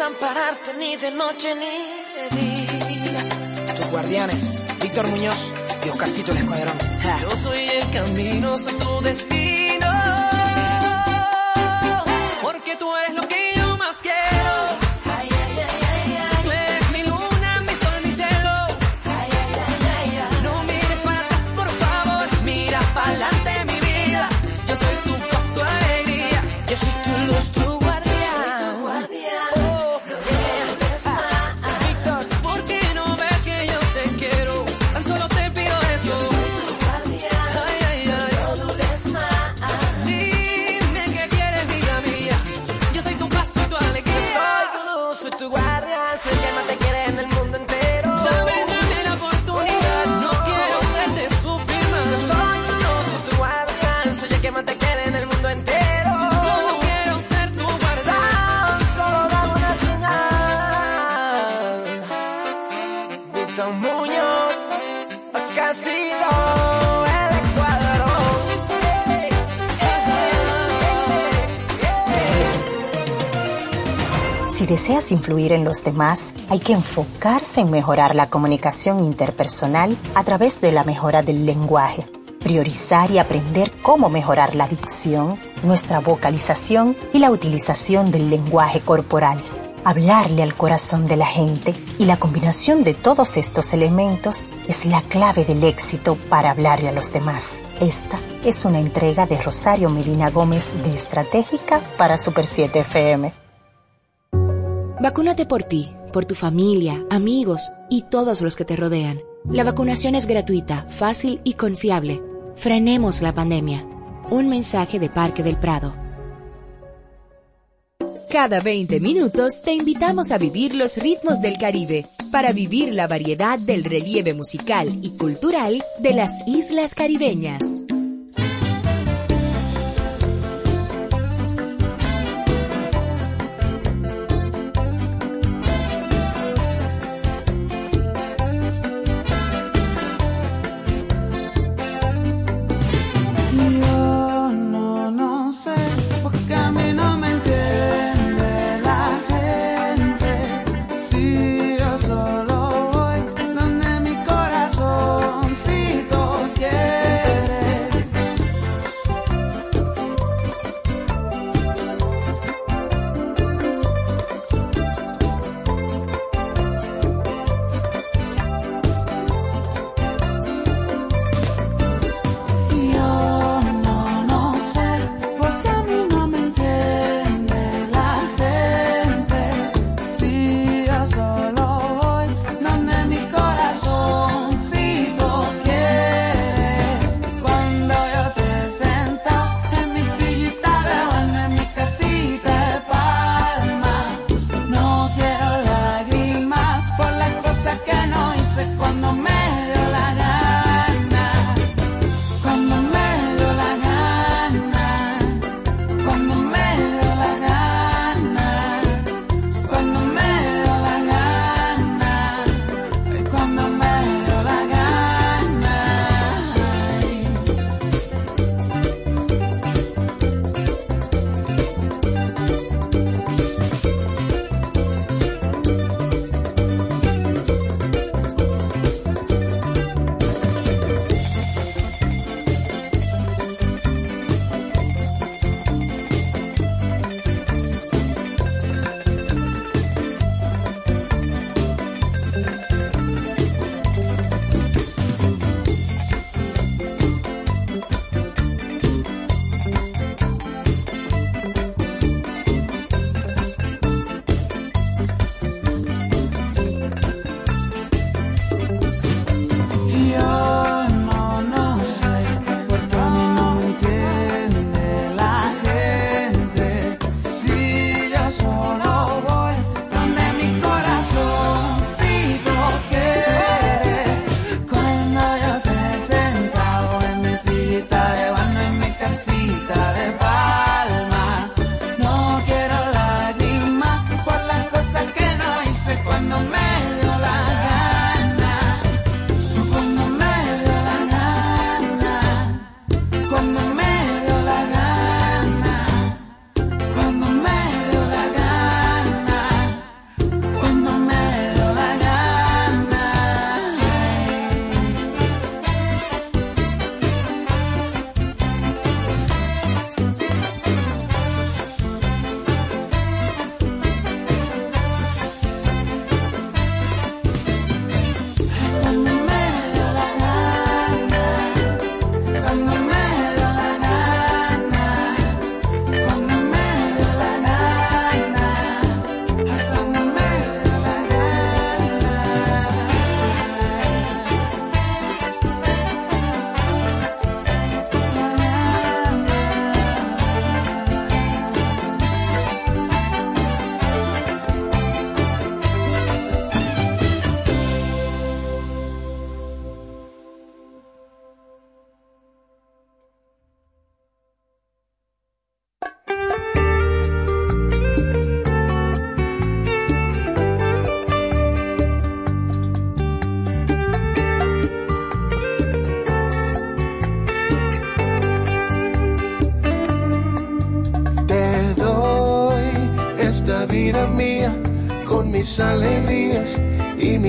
desampararte ni de noche ni de día. Tus guardianes, Víctor Muñoz y Oscarcito el Escuadrón. Ja. Yo soy el camino, soy tu destino. Porque tú eres lo influir en los demás, hay que enfocarse en mejorar la comunicación interpersonal a través de la mejora del lenguaje, priorizar y aprender cómo mejorar la dicción, nuestra vocalización y la utilización del lenguaje corporal. Hablarle al corazón de la gente y la combinación de todos estos elementos es la clave del éxito para hablarle a los demás. Esta es una entrega de Rosario Medina Gómez de Estratégica para Super 7 FM. Vacúnate por ti, por tu familia, amigos y todos los que te rodean. La vacunación es gratuita, fácil y confiable. Frenemos la pandemia. Un mensaje de Parque del Prado. Cada 20 minutos te invitamos a vivir los ritmos del Caribe, para vivir la variedad del relieve musical y cultural de las islas caribeñas.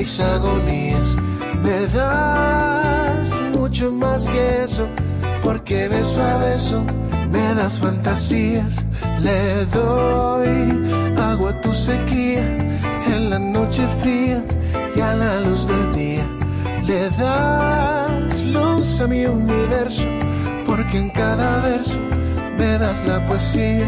mis agonías. Me das mucho más queso porque beso a beso me das fantasías. Le doy agua a tu sequía en la noche fría y a la luz del día. Le das luz a mi universo, porque en cada verso me das la poesía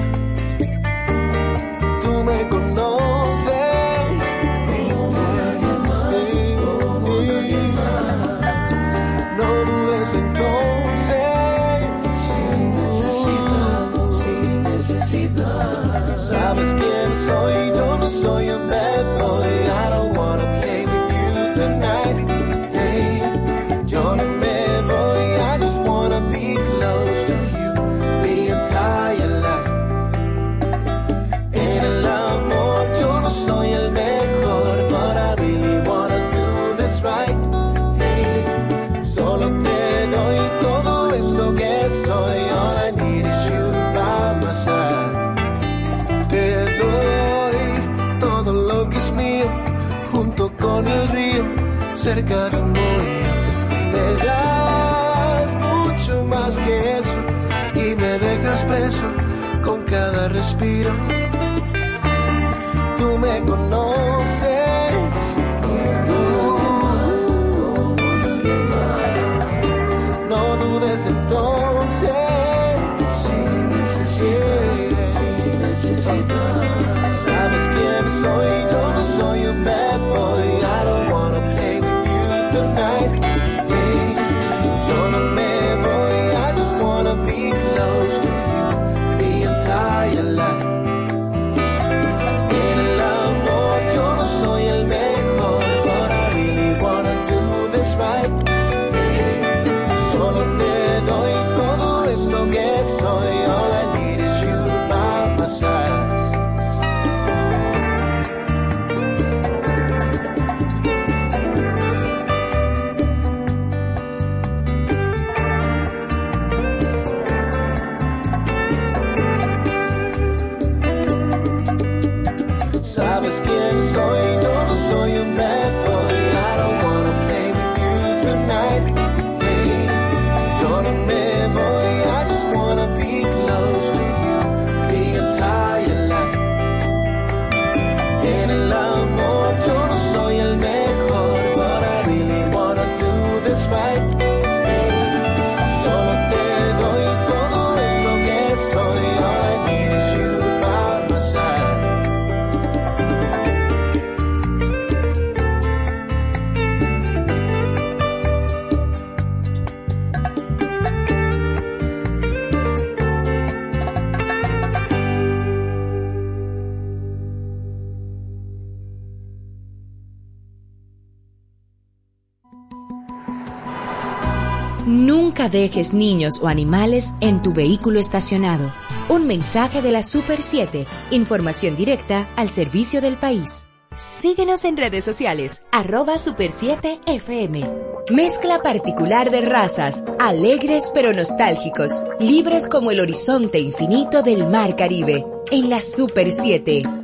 dejes niños o animales en tu vehículo estacionado. Un mensaje de la Super 7. Información directa al servicio del país. Síguenos en redes sociales, arroba Super 7 FM. Mezcla particular de razas, alegres pero nostálgicos, libres como el horizonte infinito del mar Caribe, en la Super 7.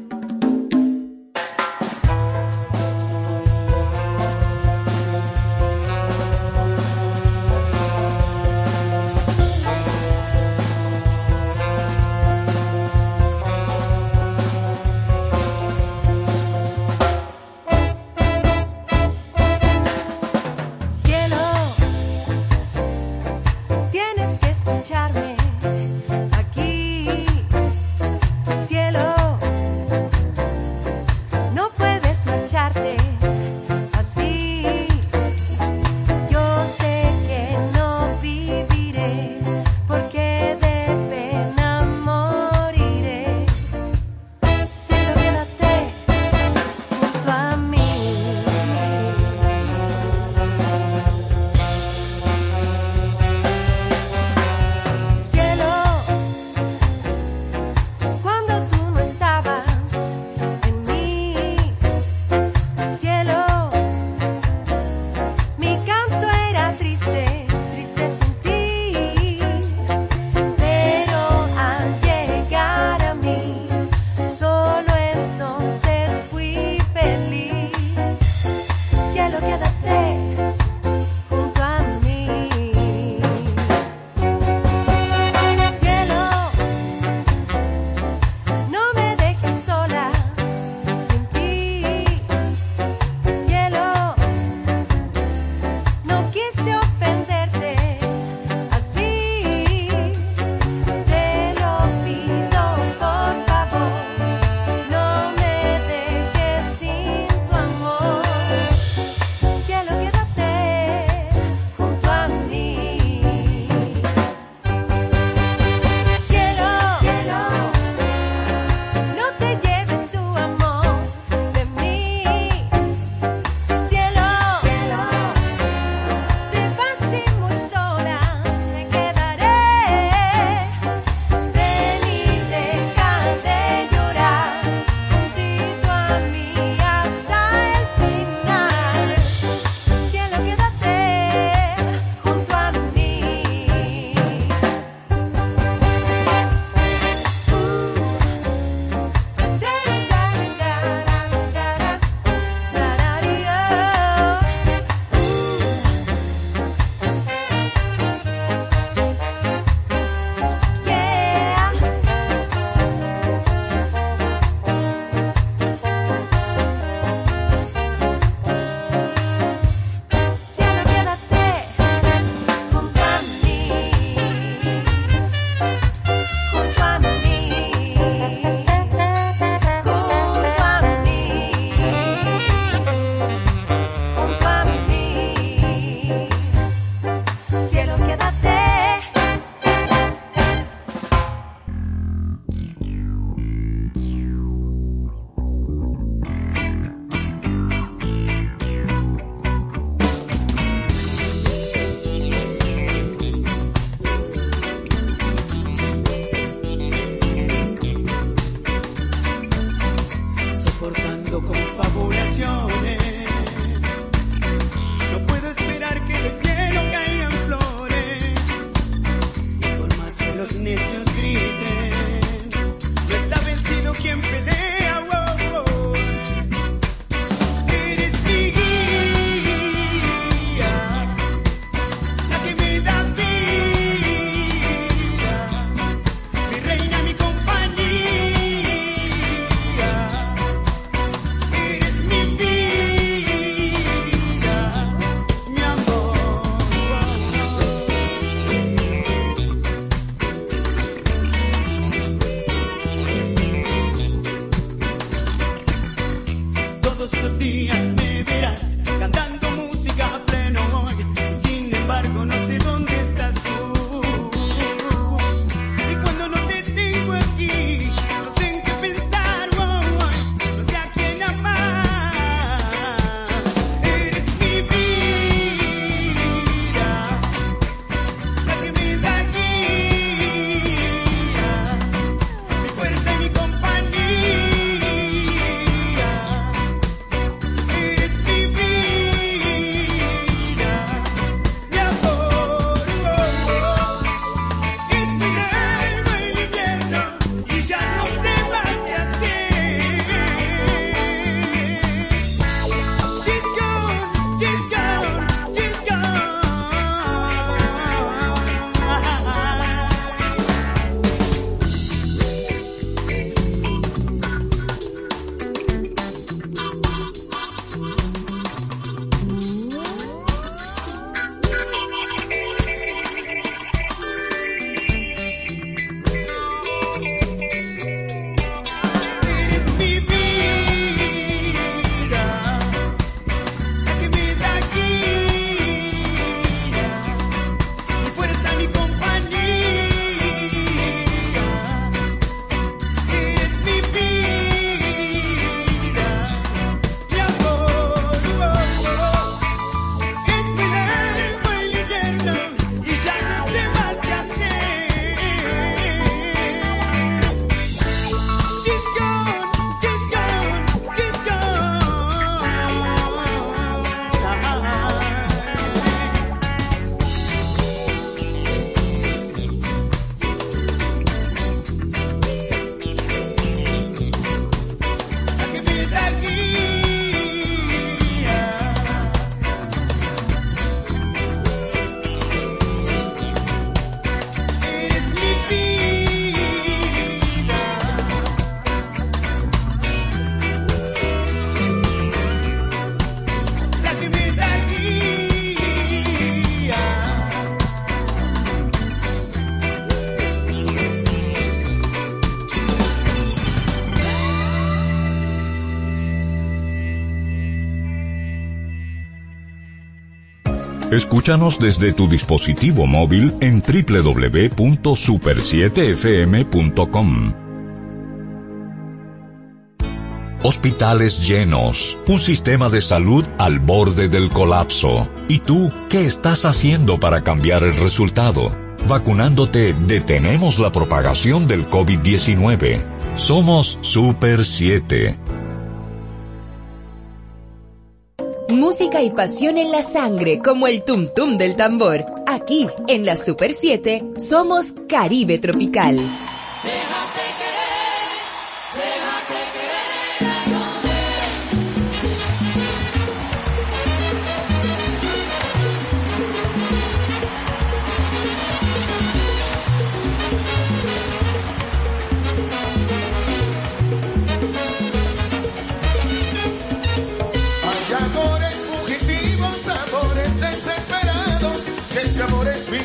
Escúchanos desde tu dispositivo móvil en www.super7fm.com. Hospitales llenos, un sistema de salud al borde del colapso. ¿Y tú qué estás haciendo para cambiar el resultado? Vacunándote detenemos la propagación del COVID-19. Somos Super 7. Música y pasión en la sangre como el tum tum del tambor. Aquí, en la Super 7, somos Caribe Tropical.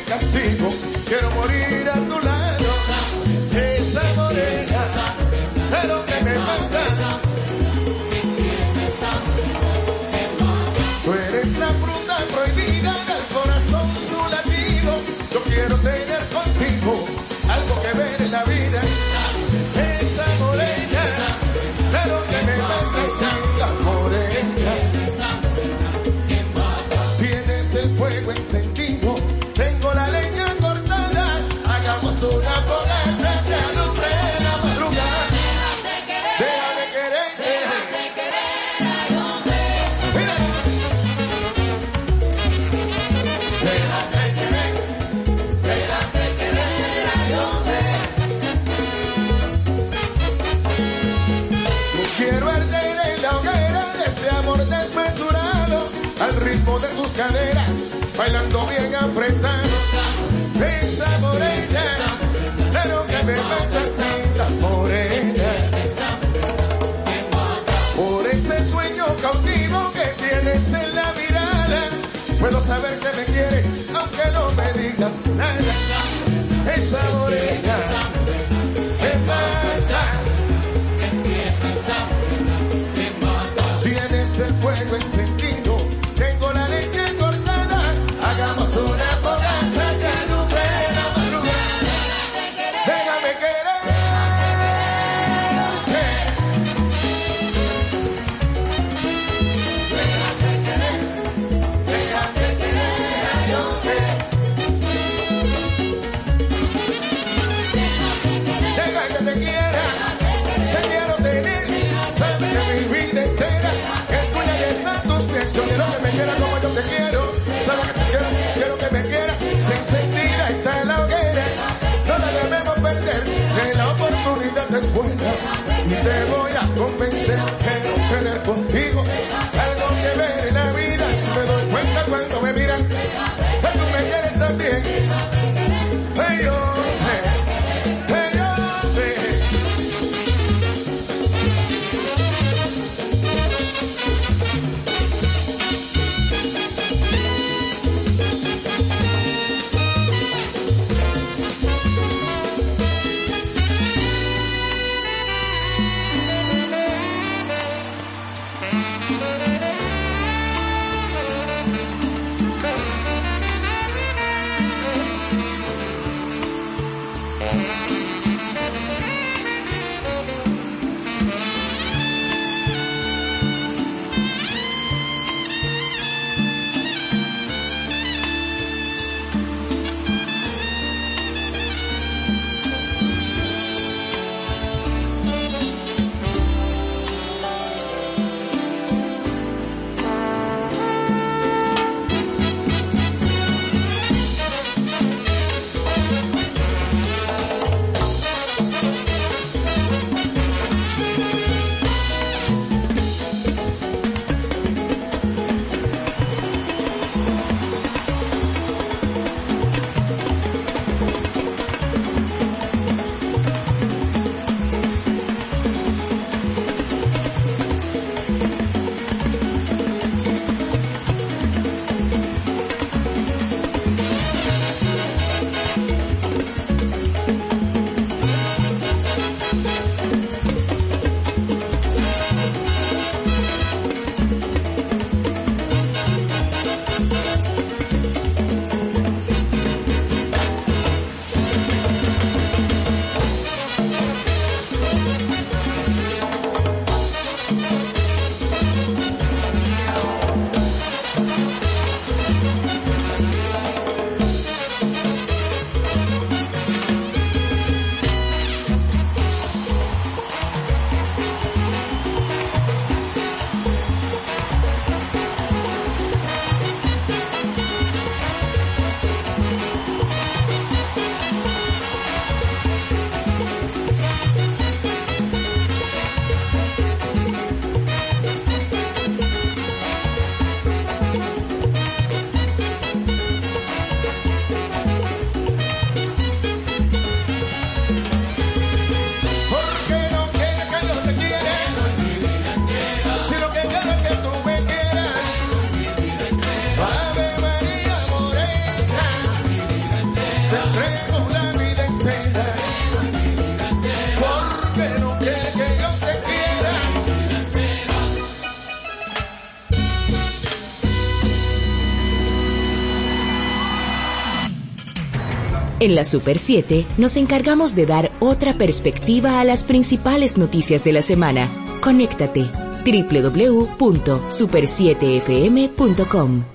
Castigo, quiero morir a tu lado. Esa morena, pero que me mata. Tú eres la fruta prohibida del corazón, su latido. Yo quiero tener contigo algo que ver en la vida. Esa morena, pero que me mata, esa morena. Tienes el fuego encendido, bailando bien apretado. Esa morena, pero que me mata esa morena. Por ese sueño cautivo que tienes en la mirada, puedo saber que me quieres, aunque no me digas nada. Esa morena me mata. Tienes el fuego encendido, Y te voy a convencer, quiero tener contigo algo que ver en la vida. Si me doy cuenta cuando me miras, que me quieres también. En la Super 7 nos encargamos de dar otra perspectiva a las principales noticias de la semana. Conéctate www.super7fm.com.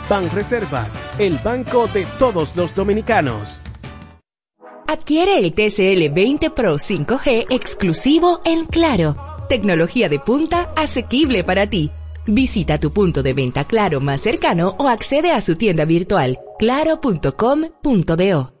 Banreservas, el banco de todos los dominicanos. Adquiere el TCL 20 Pro 5G exclusivo en Claro. Tecnología de punta asequible para ti. Visita tu punto de venta Claro más cercano o accede a su tienda virtual claro.com.do.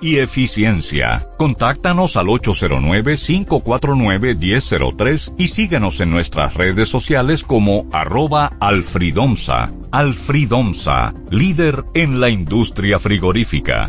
y eficiencia. Contáctanos al 809-549-1003 y síguenos en nuestras redes sociales como arroba alfridomsa. Alfridomsa, líder en la industria frigorífica.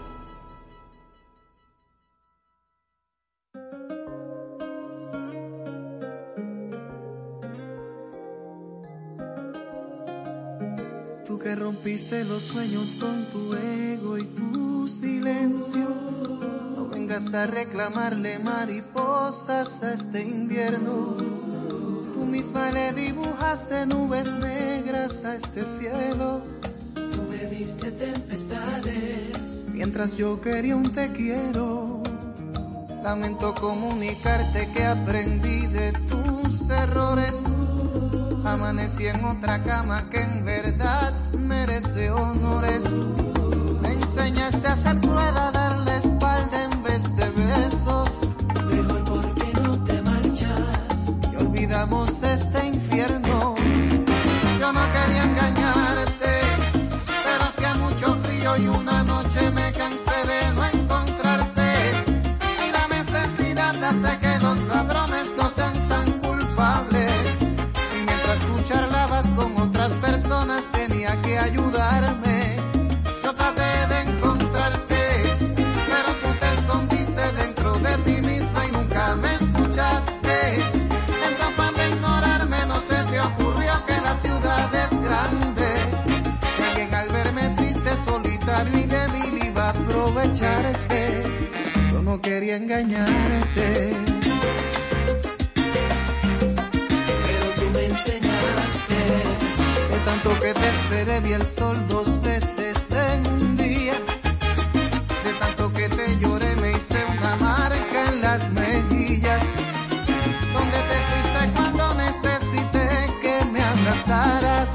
Rompiste los sueños con tu ego y tu silencio. No vengas a reclamarle mariposas a este invierno. Tú misma le dibujaste nubes negras a este cielo. Tú me diste tempestades. Mientras yo quería un te quiero. Lamento comunicarte que aprendí de tus errores. Amanecí en otra cama que en verdad merece honores. Me enseñaste a ser cruel, a darle espalda en vez de besos. Mejor porque no te marchas. Y olvidamos este infierno. Yo no quería engañarte, pero hacía mucho frío y una noche me cansé de no encontrarte. Y la necesidad hace que los ladrones no sean personas tenía que ayudarme. Yo traté de encontrarte, pero tú te escondiste dentro de ti misma y nunca me escuchaste. En tu afán de ignorarme no se te ocurrió que la ciudad es grande. Que alguien al verme triste, solitario y débil iba a aprovecharse. Yo no quería engañarte. Tanto que te esperé vi el sol dos veces en un día. De tanto que te lloré me hice una marca en las mejillas. Donde te fuiste cuando necesité que me abrazaras.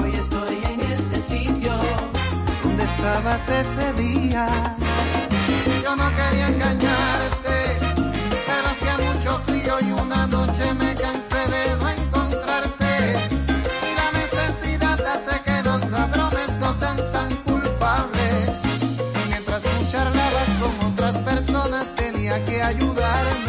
Hoy estoy en ese sitio. ¿Dónde estabas ese día? Yo no quería engañarte, pero hacía mucho frío y una noche me cansé de no ayudarme.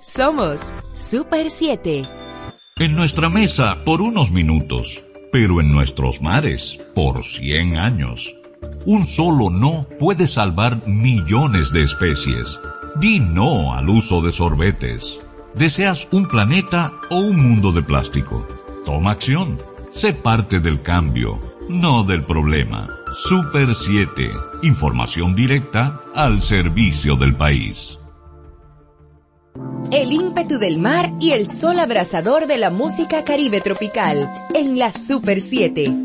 Somos Super 7. En nuestra mesa por unos minutos, pero en nuestros mares por 100 años. Un solo no puede salvar millones de especies. Di no al uso de sorbetes. ¿Deseas un planeta o un mundo de plástico? Toma acción. Sé parte del cambio, no del problema. Super 7. Información directa al servicio del país del mar y el sol abrasador de la música caribe tropical en la Super 7.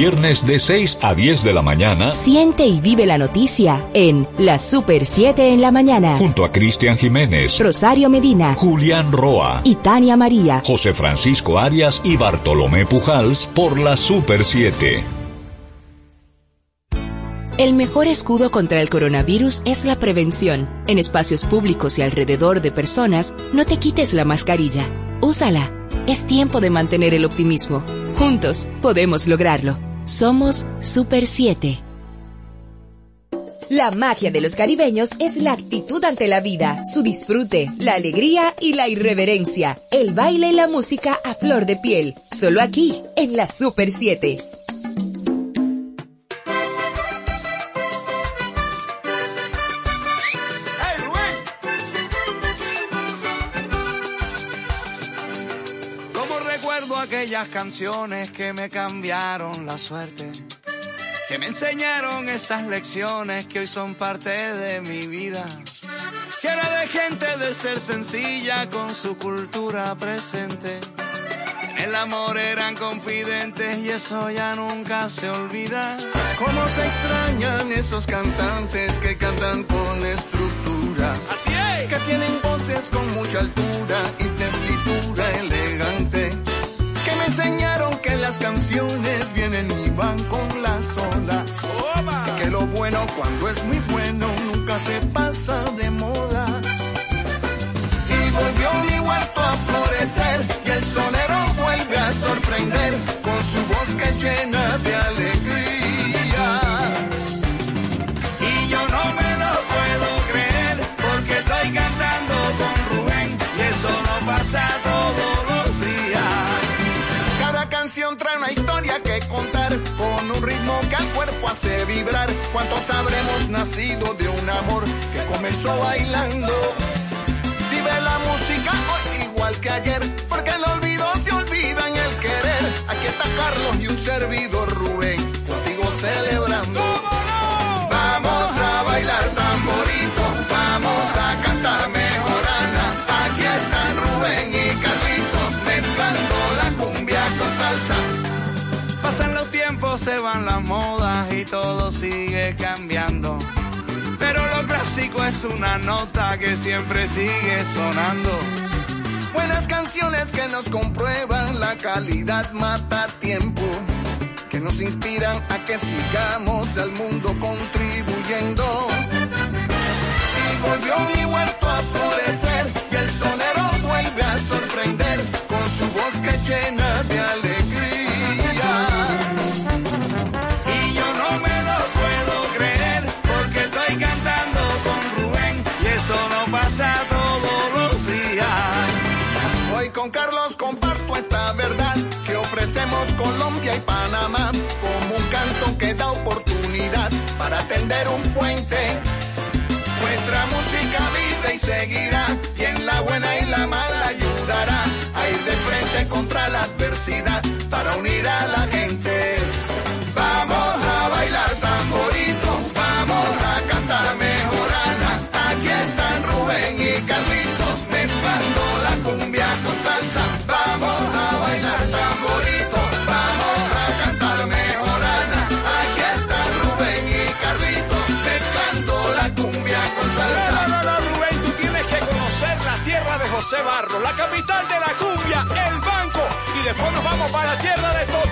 Viernes de 6 a 10 de la mañana. Siente y vive la noticia en La Super 7 en la mañana. Junto a Cristian Jiménez, Rosario Medina, Julián Roa, y Tania María, José Francisco Arias y Bartolomé Pujals por la Super 7. El mejor escudo contra el coronavirus es la prevención. En espacios públicos y alrededor de personas, no te quites la mascarilla. Úsala. Es tiempo de mantener el optimismo. Juntos podemos lograrlo. Somos Super 7. La magia de los caribeños es la actitud ante la vida, su disfrute, la alegría y la irreverencia, el baile y la música a flor de piel. Solo aquí, en la Super 7. Canciones que me cambiaron la suerte, que me enseñaron esas lecciones que hoy son parte de mi vida. Que era de gente de ser sencilla con su cultura presente. En el amor eran confidentes y eso ya nunca se olvida. Cómo se extrañan esos cantantes que cantan con estructura. Así es. Que tienen voces con mucha altura y tesitura elegante. Las canciones vienen y van con las olas. Que lo bueno cuando es muy bueno nunca se pasa de moda. Y volvió mi huerto a florecer y el sonero vuelve a sorprender con su voz que llena una historia que contar con un ritmo que al cuerpo hace vibrar. ¿Cuántos habremos nacido de un amor que comenzó bailando? Vive la música hoy igual que ayer, porque el olvido se olvida en el querer. Aquí está Carlos y un servidor Rubén, contigo celebrando. Van las modas y todo sigue cambiando. Pero lo clásico es una nota que siempre sigue sonando. Buenas canciones que nos comprueban la calidad mata tiempo. Que nos inspiran a que sigamos al mundo contribuyendo. Y volvió mi huerto a florecer y el sonero vuelve a sorprender con su voz que llena de alegrías. Colombia y Panamá como un canto que da oportunidad para tender un puente. Nuestra música vive y seguirá y en la buena y la mala ayudará a ir de frente contra la adversidad para unir a la gente. Después nos vamos para la tierra de Totó,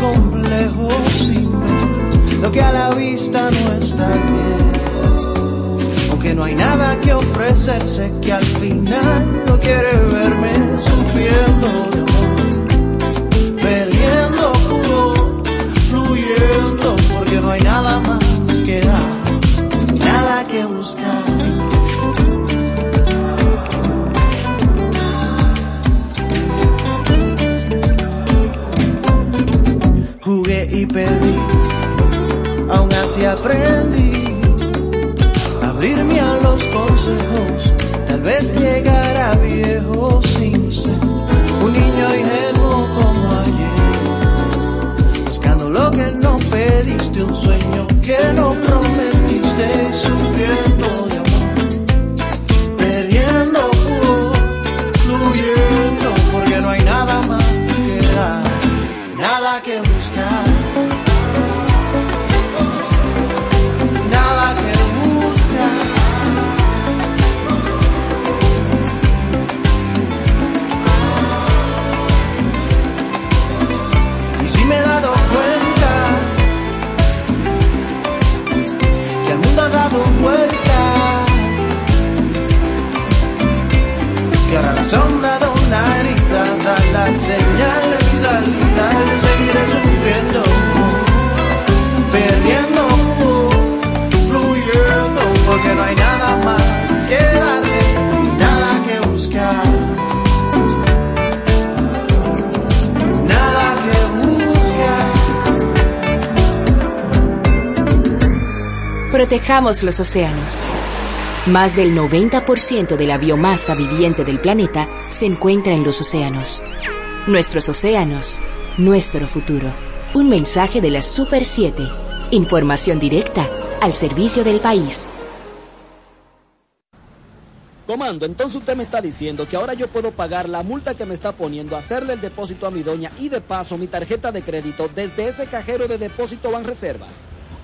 complejos sin ver lo que a la vista no está bien. Aunque no hay nada que ofrecerse que al final no quiere verme sufriendo perdiendo puro, fluyendo, porque no hay nada así aprendí a abrirme a los consejos, tal vez llegar viejo sin ser un niño ingenuo como ayer, buscando lo que no pediste, un sueño que no prometiste, ahora la sombra de una herida da la señal salida, yo seguiré sufriendo, perdiendo, fluyendo, porque no hay nada más que darle, nada que buscar. Nada que buscar. Protejamos los océanos. Más del 90% de la biomasa viviente del planeta se encuentra en los océanos. Nuestros océanos, nuestro futuro. Un mensaje de la Super 7. Información directa al servicio del país. Comando, entonces usted me está diciendo que ahora yo puedo pagar la multa que me está poniendo, hacerle el depósito a mi doña y de paso mi tarjeta de crédito desde ese cajero de depósito Banreservas.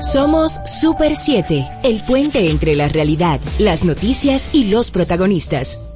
Somos Super 7, el puente entre la realidad, las noticias y los protagonistas.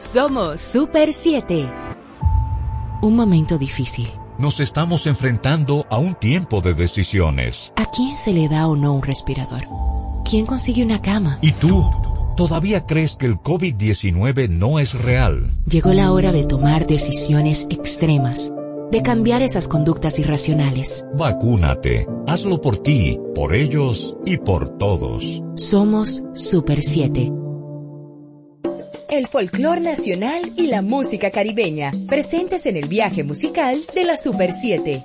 Somos Super 7. Un momento difícil. Nos estamos enfrentando a un tiempo de decisiones. ¿A quién se le da o no un respirador? ¿Quién consigue una cama? ¿Y tú? ¿Todavía crees que el COVID-19 no es real? Llegó la hora de tomar decisiones extremas, de cambiar esas conductas irracionales. Vacúnate. Hazlo por ti, por ellos y por todos. Somos Super 7. El folclor nacional y la música caribeña, presentes en el viaje musical de la Super 7.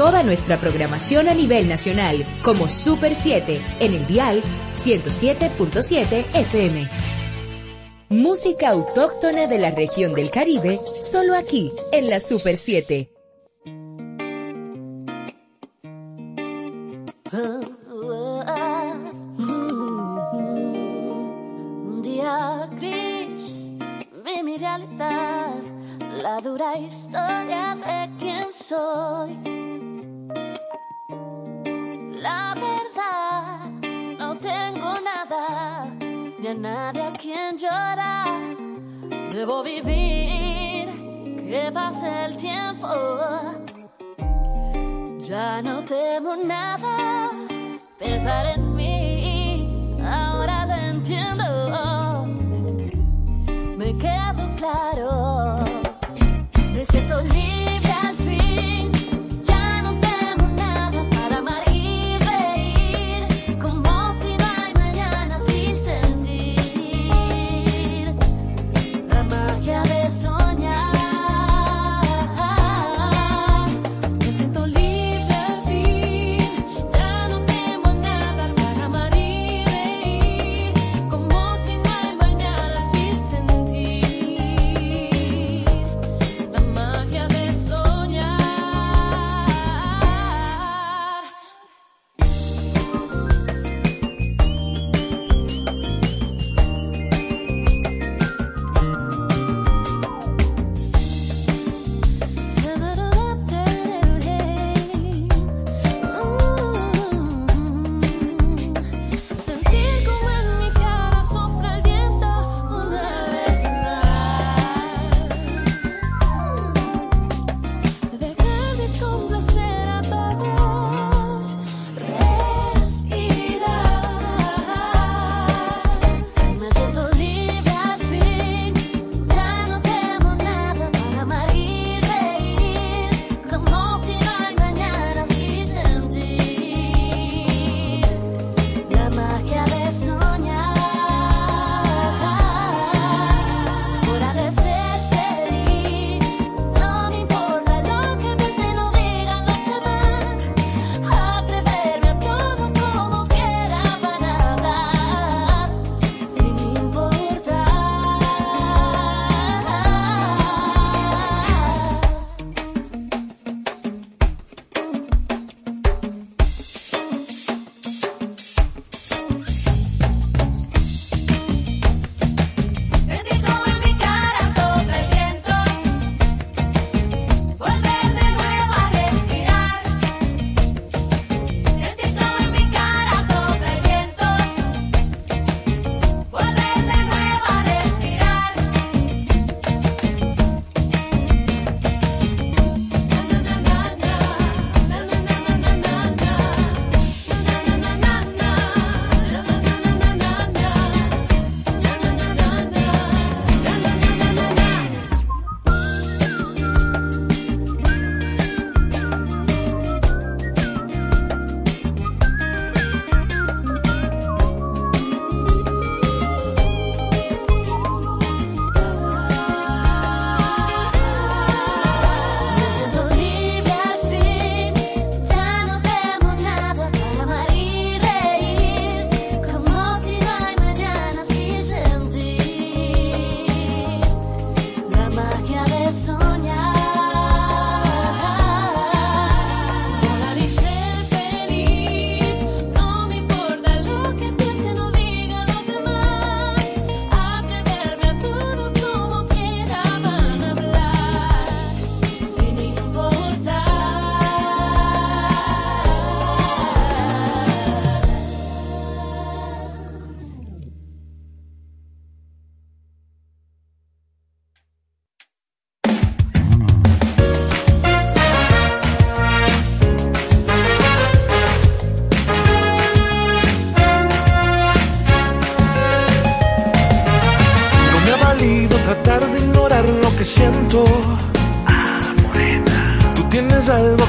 toda nuestra programación a nivel nacional como Super 7 en el dial 107.7 FM. Música autóctona de la región del Caribe, solo aquí, en la Super 7. el tiempo. Ya no temo nada, pensar en mí.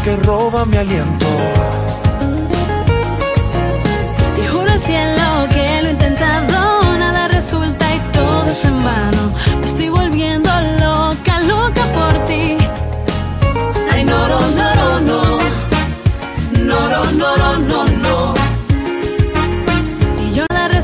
que roba mi aliento.